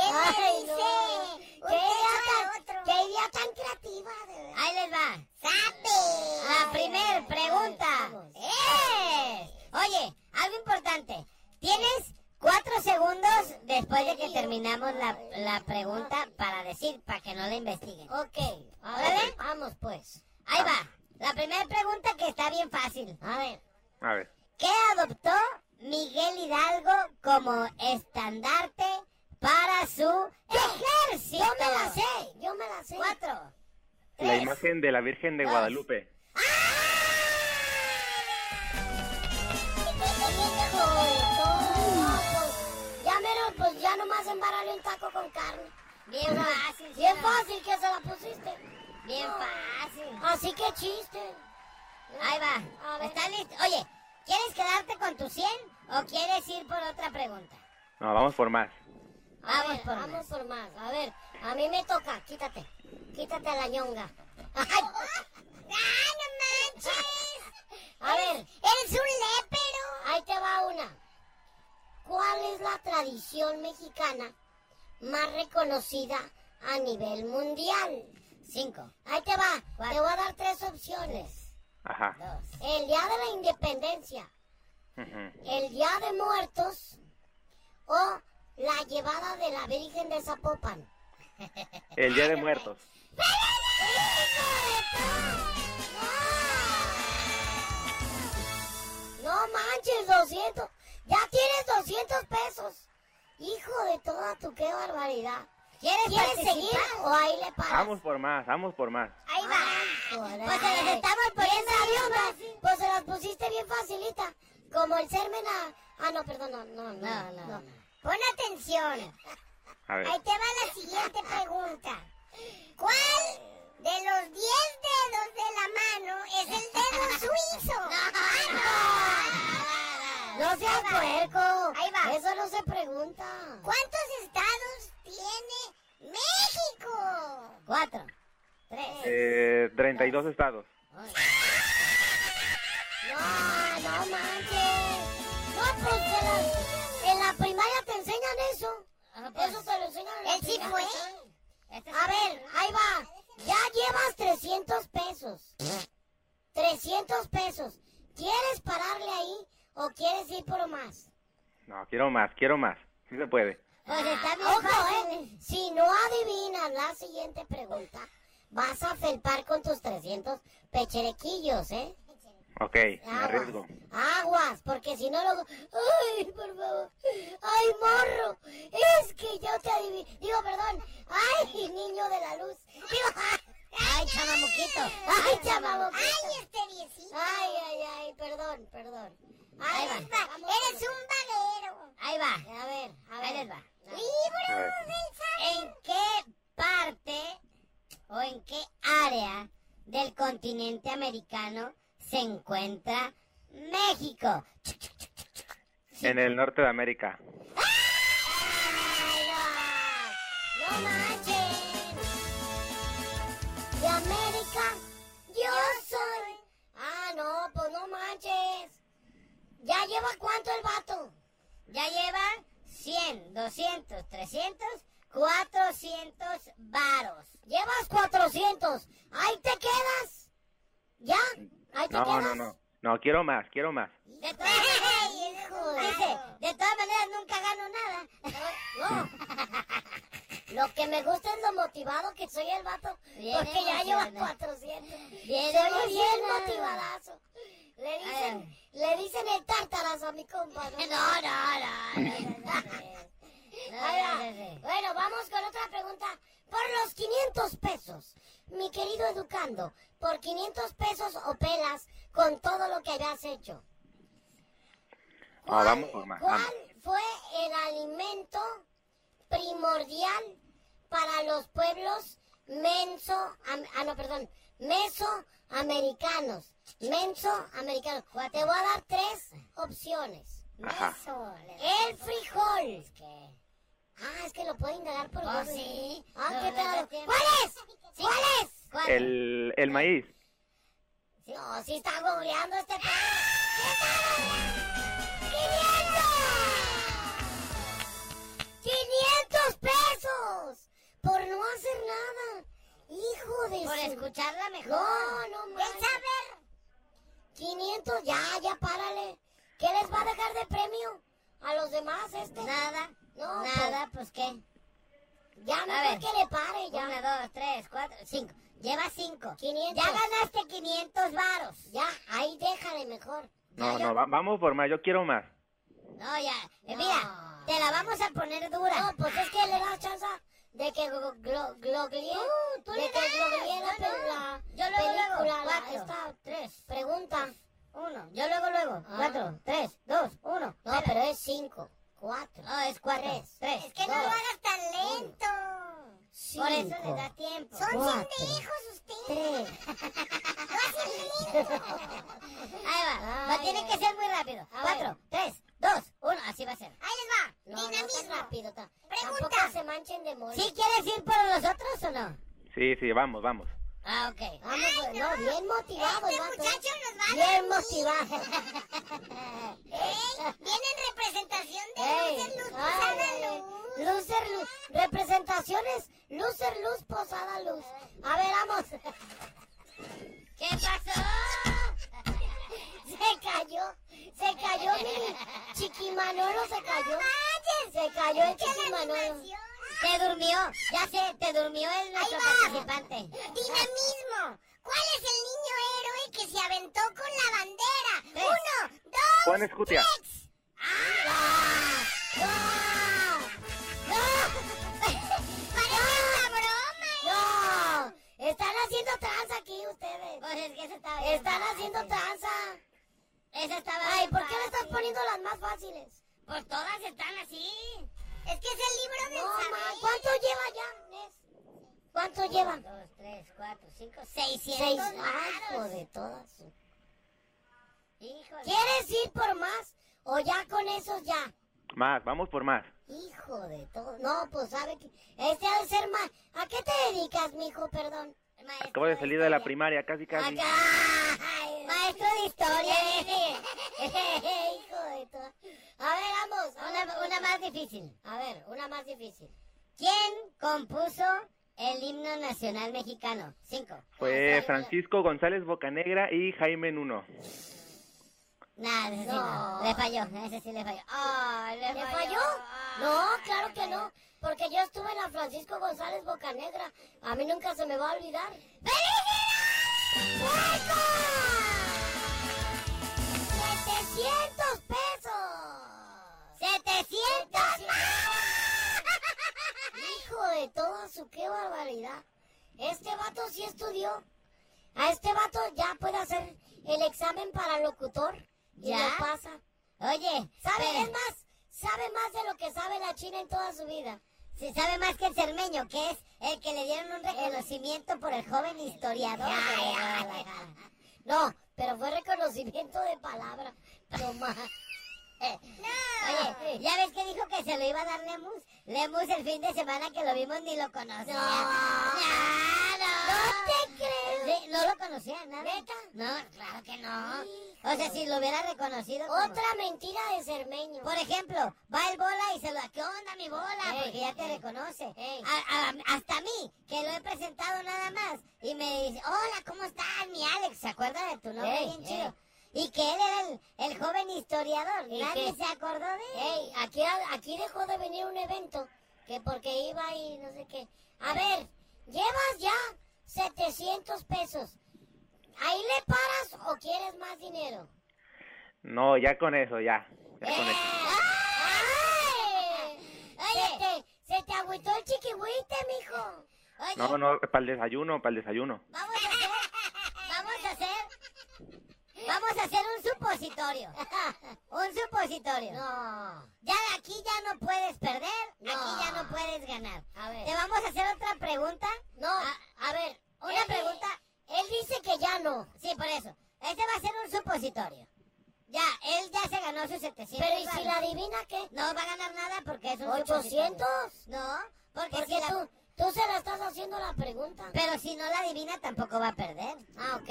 Ay, no. ¿Qué idea, Un tan, otro. qué idea tan creativa, de. Ahí les va. ¡Sabe! La primer pregunta es... Oye, algo importante. Tienes cuatro segundos después de que terminamos la, la pregunta para decir, para que no la investiguen. Ok, ver, vamos pues. Ahí va. La primera pregunta que está bien fácil. A ver, A ver. ¿Qué adoptó Miguel Hidalgo como estandarte para su ejército? yo me la sé, yo me la sé. Cuatro. La imagen de la Virgen de Dos. Guadalupe. Pues, Ya menos, pues ya nomás embarrarle un taco con carne. Bien fácil. Bien fácil que se la pusiste. Bien fácil. Así que chiste. Ahí va. ver. ¿Estás listo? Oye, ¿quieres quedarte con tu 100 o quieres ir por otra pregunta? No, vamos por más. A Vamos ver, por vamos más. por más. A ver, a mí me toca. Quítate. Quítate la ñonga. <laughs> Ay, ¡Ah, no manches! <laughs> A ver, ¡Eres un lépero! ahí te va una. ¿Cuál es la tradición mexicana más reconocida a nivel mundial? Cinco, Ahí te va. Cuatro. Te voy a dar tres opciones. Ajá. El Día de la Independencia, el Día de Muertos o la llevada de la Virgen de Zapopan. El Día de Muertos. No manches, 200. Ya tienes 200 pesos. Hijo de toda tu, qué barbaridad. ¿Quieres, ¿Quieres seguir o ahí le paras? Vamos por más, vamos por más. Joder. Pues se las estamos poniendo Bien. Pues se las pusiste bien facilita. Como el sermen a... Ah, no, perdón, no, no, no. No, no, no. no. Pon atención. A ver. Ahí te va la siguiente pregunta. ¿Cuál de los 10 dedos de la mano es el dedo <laughs> suizo? No seas puerco. Ahí va. Eso no se pregunta. ¿Cuántos estados tiene México? Cuatro. Eh, 32 estados. No, no manches. No, pues en la, en la primaria te enseñan eso. Eso te lo enseñan en la El chico, ¿eh? A ver, ahí va. Ya llevas 300 pesos. 300 pesos. ¿Quieres pararle ahí o quieres ir por más? No, quiero más, quiero más. Sí se puede. Ojo, eh. Si no adivinas la siguiente pregunta vas a felpar con tus 300 pecherequillos, ¿eh? Ok, me arriesgo. Aguas, porque si no luego... ¡Ay, por favor! ¡Ay, morro! Es que yo te adivino... Digo, perdón. ¡Ay, niño de la luz! Digo, <laughs> ¡ay, chamamuquito! ¡Ay, chamamuquito! ¡Ay, este viecito! ¡Ay, ay, ay! Perdón, perdón. Ahí va. Eres un vaguero. Ahí va. A ver, a ver. Ahí les va. A Libro ver. del ¿En qué parte o en qué área del continente americano se encuentra México? En el norte de América. ¡No manchen! ¿De América? Yo soy. Ah, no, pues no manches. ¿Ya lleva cuánto el vato? Ya lleva 100, 200, 300, 400 varos. Llevas 400. Ahí te quedas. ¿Ya? Ahí te No, quedas. no, no. No, quiero más, quiero más. De todas maneras, dice, de todas maneras nunca gano nada. No. <laughs> Lo que me gusta es lo motivado que soy el vato. Bien porque ya lleva emocionado. 400. Bien Se oye bien motivadazo. Le dicen, le dicen el tártarazo a mi compa. No, <laughs> no, no. Bueno, vamos con otra pregunta. Por los 500 pesos, mi querido educando, por 500 pesos o pelas con todo lo que hayas hecho. No, vamos por más. ¿Cuál Vamos. fue el alimento primordial para los pueblos menso, am- ah no, perdón, mesoamericanos? Mesoamericanos. Te voy a dar tres opciones. Ajá. El frijol. Ah, es que lo puedo indagar por Oh, Google. sí. Ah, No, ¿qué no, tal? no, ¿Cuál es? ¿Cuál es? ¿Cuál? El, el maíz. No, sí está googleando este p... ¡500 pesos! Por no hacer nada. Hijo de Por su- escucharla mejor. No, no manches. saber. 500, ya, ya párale. ¿Qué les va a dejar de premio a los demás este? Nada. No, Nada, pues qué. Ya A ver. que le pare, ya. Una, dos, tres, cuatro, cinco. Lleva cinco. 500. Ya ganaste 500 varos. Ya, ahí déjale mejor. No, no, va- vamos por más, yo quiero más. No, ya. Eh, Mira, te la vamos a poner dura. No, pues es que le das chance de que glo- glo- gloglie, tú de le que das, gloglie la, yo pe- no. la Yo luego, luego, película, la- cuatro, esta tres, pregunta. uno. Yo luego, luego. Ah. Cuatro, tres, dos, uno. No, pero es cinco, cuatro. No, es cuatro. Tres. Tres. Es que no lo hagas tan lento. Cinco, Por eso le da tiempo. Son Cuatro, hijos ustedes. <laughs> Ahí va. va. Ay, Tiene ay. que ser muy rápido. A Cuatro, ver. tres, dos, uno. Así va a ser. Ahí les va. No, no Dinamismo. tan rápido. ta- Pregunta. Tampoco se manchen de mole. ¿Sí quieres ir por los otros o no? Sí, sí, vamos, vamos. Ah, ok. Vamos, pues, no, bien motivado Este ¿eh? muchacho nos va a Bien motivado. <laughs> Viene en representación de Ey, Lucer Luz Posada. Luz. Lucer Luz. Representaciones. Lucer Luz Posada Luz. A ver, vamos. ¿Qué pasó? Se cayó. Se cayó mi chiquimanolo. Se cayó. Se cayó el chiquimanolo. Te durmió. Ya sé, te durmió el nuestro participante. Dinamismo. ¿Cuál es el niño héroe que se aventó con la bandera? Uno, dos, Juan Escutia. <laughs> Parece una broma. No. Están haciendo tranza aquí ustedes. Pues es que esa estaba bien Están fácil. haciendo tranza. Esa estaba Ay, ¿por qué le estás poniendo las más fáciles? Pues todas están así. Es que es el libro del No, ma, ¿Cuánto lleva ya, Nes? ¿Cuánto lleva? Dos, tres, cuatro, cinco, seiscientos. Seis. Hijo de todas. Híjole. ¿Quieres ir por más? ¿O ya con esos ya? Más, vamos por más. Hijo de todo. No, pues sabe que este ha de ser más. ¿A qué te dedicas, mijo? Perdón. Maestro Acabo de salir de la primaria, casi, casi. Acá. Maestro de historia. <laughs> <laughs> A ver, vamos. Una, una más difícil. A ver, una más difícil. ¿Quién compuso el himno nacional mexicano? Cinco. Fue Francisco González Bocanegra y Jaime Nuno. Nada, ese sí no. Le falló, ese sí le falló. Ay, le, ¿Le falló. falló? No, claro que no. Porque yo estuve en la Francisco González Bocanegra. A mí nunca se me va a olvidar. ¡700 ¡700! <laughs> Hijo de toda su qué barbaridad. Este vato sí estudió. A este vato ya puede hacer el examen para locutor. Y ¿Ya? lo pasa. Oye, ¿Sabe? pero- Es más, sabe más de lo que sabe la China en toda su vida. Si sabe más que el cermeño, que es el que le dieron un reconocimiento por el joven historiador. de Guadalajara. No, pero fue reconocimiento de palabra. <laughs> No más. Oye, ¿ya ves que dijo que se lo iba a dar Lemus? Lemus el fin de semana que lo vimos ni lo conocía. No, no. te creo. no lo conocía, nada. ¿Neta? No, claro que no. O sea, si lo hubiera reconocido. como- Otra mentira de cermeño. Por ejemplo, va el bola y se lo... ¿Qué onda, mi bola? Ey, Porque ya te ey. reconoce. Ey. A- a- hasta a mí, que lo he presentado nada más. Y me dice, hola, ¿cómo estás, mi Alex? ¿Se acuerda de tu nombre bien chido? Y que él era el, el joven historiador. ¿Y Nadie qué? se acordó de él. Ey, aquí, aquí dejó de venir un evento que porque iba y no sé qué. A ver, llevas ya 700 pesos. ¿Ahí le paras o quieres más dinero? No, ya con eso, ya. Ya con eso. ¡Ay! Se te, se te agüitó el chiquihuite, mijo. Oye, No, no, para el desayuno, para el desayuno. vamos a hacer... Vamos a hacer... Vamos a hacer un supositorio. <laughs> un supositorio. No. Ya aquí ya no puedes perder, No. aquí ya no puedes ganar. A ver. Te vamos a hacer otra pregunta. No, A, a ver. una él- pregunta. Él dice que ya no. Sí, por eso. Este va a ser un supositorio. Ya, él ya se ganó sus 700. Pero ¿y si la adivina qué? No va a ganar nada porque es un ¿800? supositorio. No, porque, Porque si la- tú, tú se la estás haciendo la pregunta. Pero si no la adivina tampoco va a perder. Ah, ok.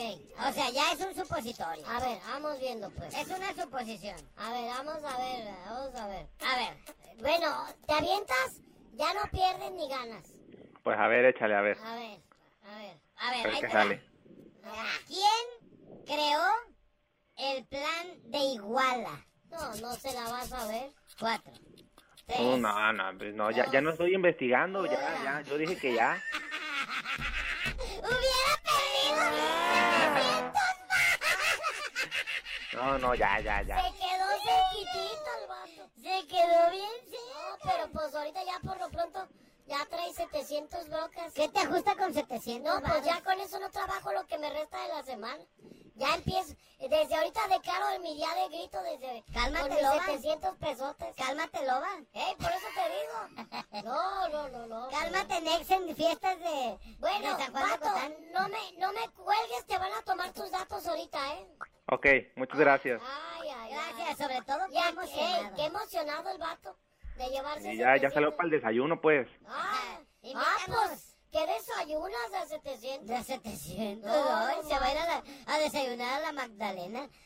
O sea, ya es un supositorio. A ver, vamos viendo pues. Es una suposición. A ver, vamos a ver, vamos a ver. A ver, Bueno, ¿te avientas? Ya no pierdes ni ganas. Pues a ver, échale, a ver. A ver, a ver. a A ver, ahí te sale. ¿Quién creó el plan de Iguala? No, no se la vas a ver. Cuatro. Oh, no, no, pues no, ya, ya no estoy investigando, ya, ya, yo dije que ya. ¡Hubiera perdido! No, no, ya, ya, ya. Se quedó cerquitito el vato. Se quedó bien, sí. No, pero pues ahorita ya por lo pronto ya trae 700 brocas. ¿Qué te ajusta con 700? No, pues ya con eso no trabajo lo que me resta de la semana. Ya empiezo, desde ahorita declaro en mi día de grito desde Cálmate, con loba. 700 pesotes. Cálmate, loba. Ey, por eso te digo. <laughs> No, no, no, no. Cálmate, Nex, en fiestas de, Bueno, de San Juan de vato, no me, no me cuelgues, te van a tomar tus datos ahorita, ¿eh? Ok, muchas gracias. Ay, ay, Gracias, ay. sobre todo Ya, qué emocionado. ey, qué emocionado el vato de llevarse Y ya, ya 700. salió para el desayuno, pues. Ah, ah, pues, ¿qué desayunas de 700? De 700. No, Ay, se va a ir a, la- a desayunar a la Magdalena. <laughs>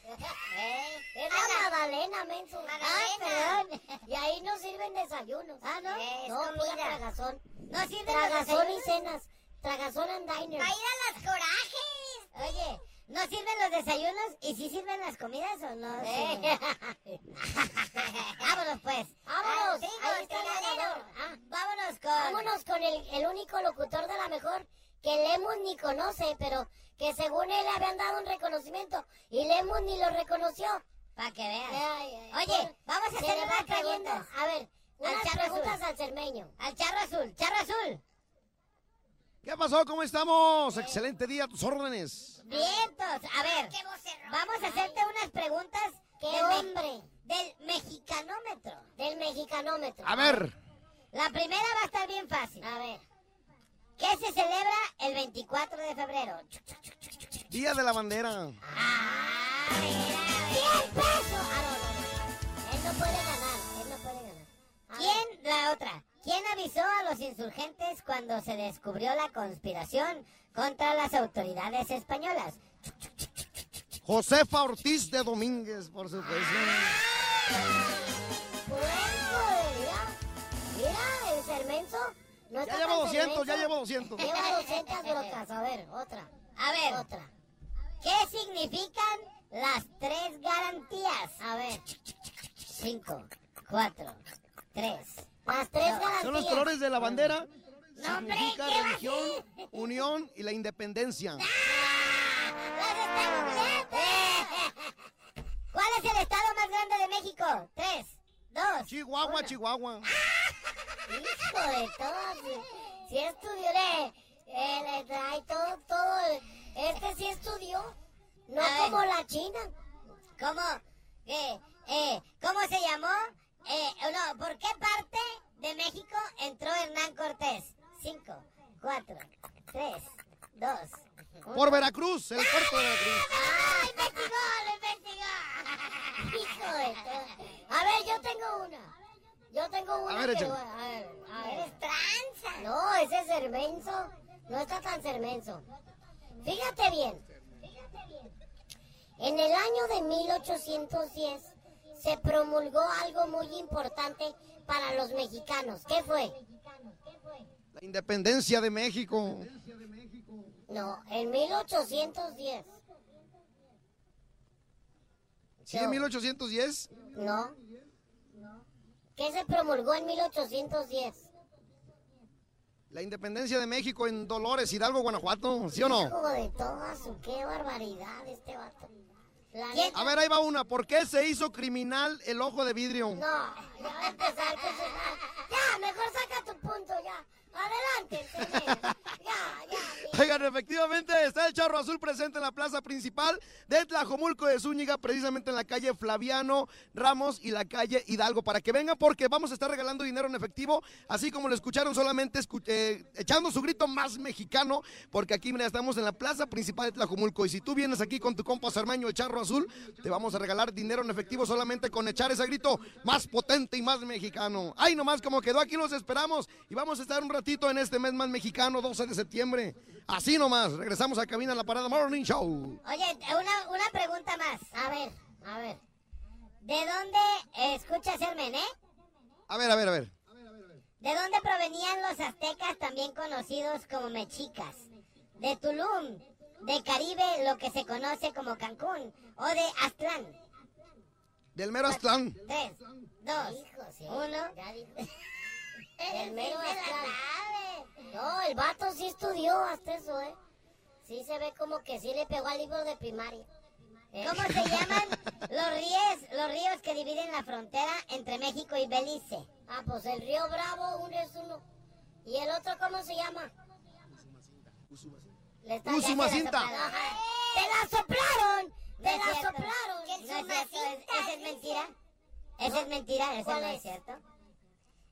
Eh, la Magdalena, menso. Ay, perdón. Y ahí no sirven desayunos. Ah, ¿no? Es No, comida mira. tragazón. No sirven Tragazón y cenas. Tragazón and diner. ¡Va a ir a las corajes! Oye, ¿no sirven los desayunos y sí sirven las comidas o no? Eh. sirven? <laughs> Vámonos pues. Vámonos. Ah, sí, Ahí está tiradero. ganador. Ah, Vámonos con... Vámonos con el, el único locutor de la mejor que Lemus ni conoce, pero que según él le habían dado un reconocimiento y Lemus ni lo reconoció. Para que veas. Ay, ay, Oye, bueno, vamos a hacer unas va cayendo. preguntas. A ver, Al charro preguntas azul. al cermeño. Al charro azul, charro azul. ¿Qué pasó? ¿Cómo estamos? Excelente día, a tus órdenes. Vientos. A ver, vamos a hacerte unas preguntas ¡Qué del, me- hombre! del mexicanómetro. Del mexicanómetro. A ver, La primera va a estar bien fácil. A ver. ¿Qué se celebra el 24 de febrero? Día de la Bandera. Ah, mira, 100 pesos. Ah, no, no, no. Él no puede ganar. Él no puede ganar. A ver. ¿Quién, la otra, quién avisó a los insurgentes cuando se descubrió la conspiración contra las autoridades españolas? Josefa Ortiz de Domínguez, por supuesto. Bueno, mira. Mira, el cermenzo. No Ya está llevo tan 200, ya llevo 200. Lleva 200 brocas. A ver, otra. A ver, Otra. ¿qué significan las tres garantías. A ver. Cinco, cuatro, tres. Las tres garantías. Son los colores de la bandera. No, Significa ¿qué religión, unión y la independencia. ¿Cuál es el estado más grande de México? Tres, dos. Chihuahua, Chihuahua. Hijo de todo. Si, estudió, le, eh, trae todo, todo. Este sí estudió. No como la China. ¿Cómo? Eh, eh, ¿Cómo se llamó? Eh, no, ¿por qué parte de México entró Hernán Cortés? Cinco, cuatro, tres, dos. Por Veracruz, el puerto de Veracruz. ¡Ah, investigó, lo investigó! <laughs> Hijo de todo. A ver, yo tengo una. Yo tengo una. A ver, que- échale. a ver, a ver. Eres tranza. No, ese es cermenso. No está tan cermenso. Fíjate bien. En el año de 1810 se promulgó algo muy importante para los mexicanos. ¿Qué fue? La independencia de México. No, en 1810. ¿Sí, en 1810? No. ¿Qué se promulgó en 1810? La independencia de México en Dolores, Hidalgo, Guanajuato. ¿Sí o no? Hijo de qué barbaridad este vato. La A ver, ahí va una. ¿Por qué se hizo criminal el ojo de vidrio? No, ya va a empezar Ya, mejor saca tu punto ya. Adelante. Oigan, efectivamente está el charro azul presente en la plaza principal de Tlajomulco de Zúñiga, precisamente en la calle Flaviano Ramos y la calle Hidalgo, para que vengan porque vamos a estar regalando dinero en efectivo, así como lo escucharon solamente eh, echando su grito más mexicano, porque aquí mira, estamos en la plaza principal de Tlajomulco y si tú vienes aquí con tu compa Sarmeño, el charro azul, te vamos a regalar dinero en efectivo solamente con echar ese grito más potente y más mexicano. Ay, nomás como quedó aquí los esperamos y vamos a estar un ratito en este mes más mexicano, 12 de septiembre. Así nomás, regresamos a cabina en la parada Morning Show. Oye, una, una pregunta más. A ver, a ver. ¿De dónde eh, escuchas Hermen, eh? A ver, a ver, a ver. ¿De dónde provenían los aztecas, también conocidos como mexicas? ¿De Tulum? ¿De Caribe, lo que se conoce como Cancún? ¿O de Aztlán? Del mero Aztlán. Tres, dos, uno. <laughs> El mero Aztlán. No, el vato sí estudió hasta eso, ¿eh? Sí se ve como que sí le pegó al libro de primaria. ¿Eh? ¿Cómo se llaman <laughs> los ríos, los ríos que dividen la frontera entre México y Belice? Ah, pues el río Bravo, uno es uno. ¿Y el otro cómo se llama? Usumacinta. la soplaron. ¡Te la soplaron! No ¡Te la soplaron! No es esa es mentira. Esa es mentira, eso ¿Cuál no es es? cierto.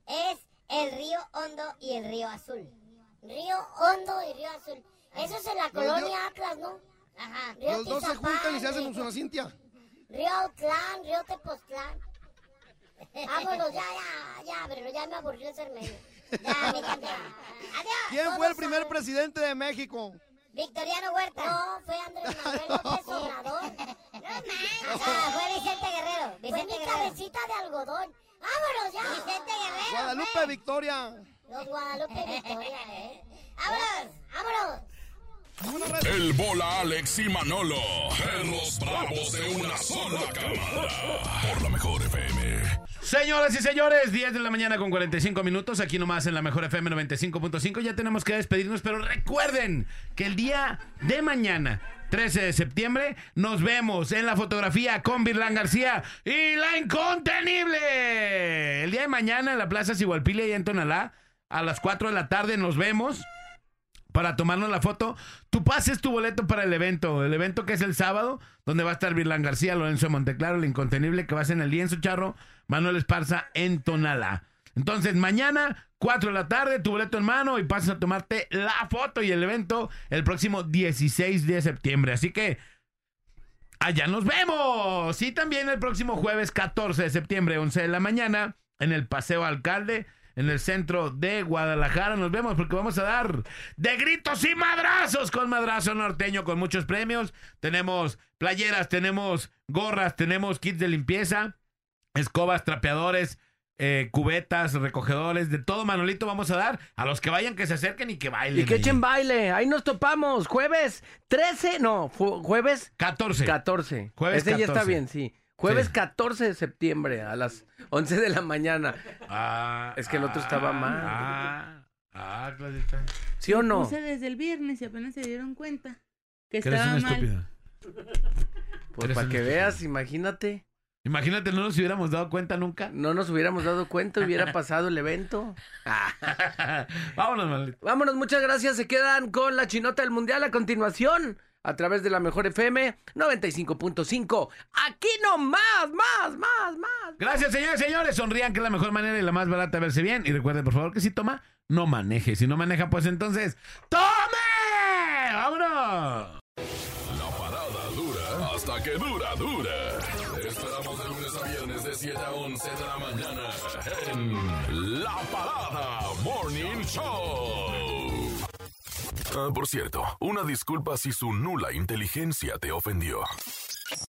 Es el río Hondo y el río Azul. Río Hondo y Río Azul. Eso es en la colonia Atlas, ¿no? Ajá. Río Los dos se juntan y se hacen Río- Usumacintia. Río Autlán, Río Tepoztlán. Vámonos, ya, ya, ya, pero ya me aburrió el ser medio. Ya, a mí también. Adiós. ¿Quién fue el primer presidente de México? Victoriano Huerta. No, fue Andrés <laughs> Manuel López Obrador. <laughs> Ah, fue Vicente Guerrero. Fue Vicente mi Guerrero. cabecita de algodón. ¡Vámonos ya! Vicente Guerrero. Guadalupe Victoria. Los Guadalupe Victoria, ¿eh? ¡Vámonos! ¡Vámonos! El bola Alex y Manolo. En los bravos de una sola cámara. Por la mejor FM. Señoras y señores, 10 de la mañana con 45 minutos, aquí nomás en la mejor FM 95.5. Ya tenemos que despedirnos, pero recuerden que el día de mañana, 13 de septiembre, nos vemos en la fotografía con Virlán García y la incontenible. El día de mañana en la Plaza Sigualpile y en Tonalá, a las 4 de la tarde nos vemos para tomarnos la foto. Tú pases tu boleto para el evento. El evento que es el sábado, donde va a estar Virlán García, Lorenzo Monteclaro, el incontenible que va a ser en el lienzo charro, Manuel Esparza en Tonalá. Entonces, mañana, 4 de la tarde, tu boleto en mano y pasas a tomarte la foto y el evento el próximo 16 de septiembre. Así que, allá nos vemos. Y también el próximo jueves 14 de septiembre, 11 de la mañana, en el Paseo Alcalde, en el centro de Guadalajara. Nos vemos porque vamos a dar de gritos y madrazos con madrazo norteño, con muchos premios. Tenemos playeras, tenemos gorras, tenemos kits de limpieza, escobas, trapeadores, eh, cubetas, recogedores, de todo, Manolito, vamos a dar a los que vayan, que se acerquen y que bailen. Y que ahí. echen baile. Ahí nos topamos. Jueves 13, no, jueves 14. 14. Jueves Ese ya está 14. bien, sí. Jueves Sí. 14 de septiembre a las 11 de la mañana. Ah, es que el otro estaba mal. Ah, ah, Clarita. ¿Sí o no? Puse desde el viernes y apenas se dieron cuenta que Que eres estaba una mal. estúpida. Pues para que estúpida. veas, imagínate. Imagínate, no nos hubiéramos dado cuenta nunca. No nos hubiéramos dado cuenta, hubiera <laughs> pasado el evento. <laughs> Vámonos, Manolito. Vámonos, muchas gracias. Se quedan con la chinota del mundial a continuación. A través de la mejor FM 95.5. Aquí no más, más, más, más. Gracias, señores, señores. Sonrían, que es la mejor manera y la más barata de verse bien. Y recuerden, por favor, que si toma, no maneje. Si no maneja, pues entonces, ¡tome! ¡Vámonos! La parada dura hasta que dura, dura. 7 a 11 de la mañana en La Parada Morning Show. Ah, por cierto, una disculpa si su nula inteligencia te ofendió.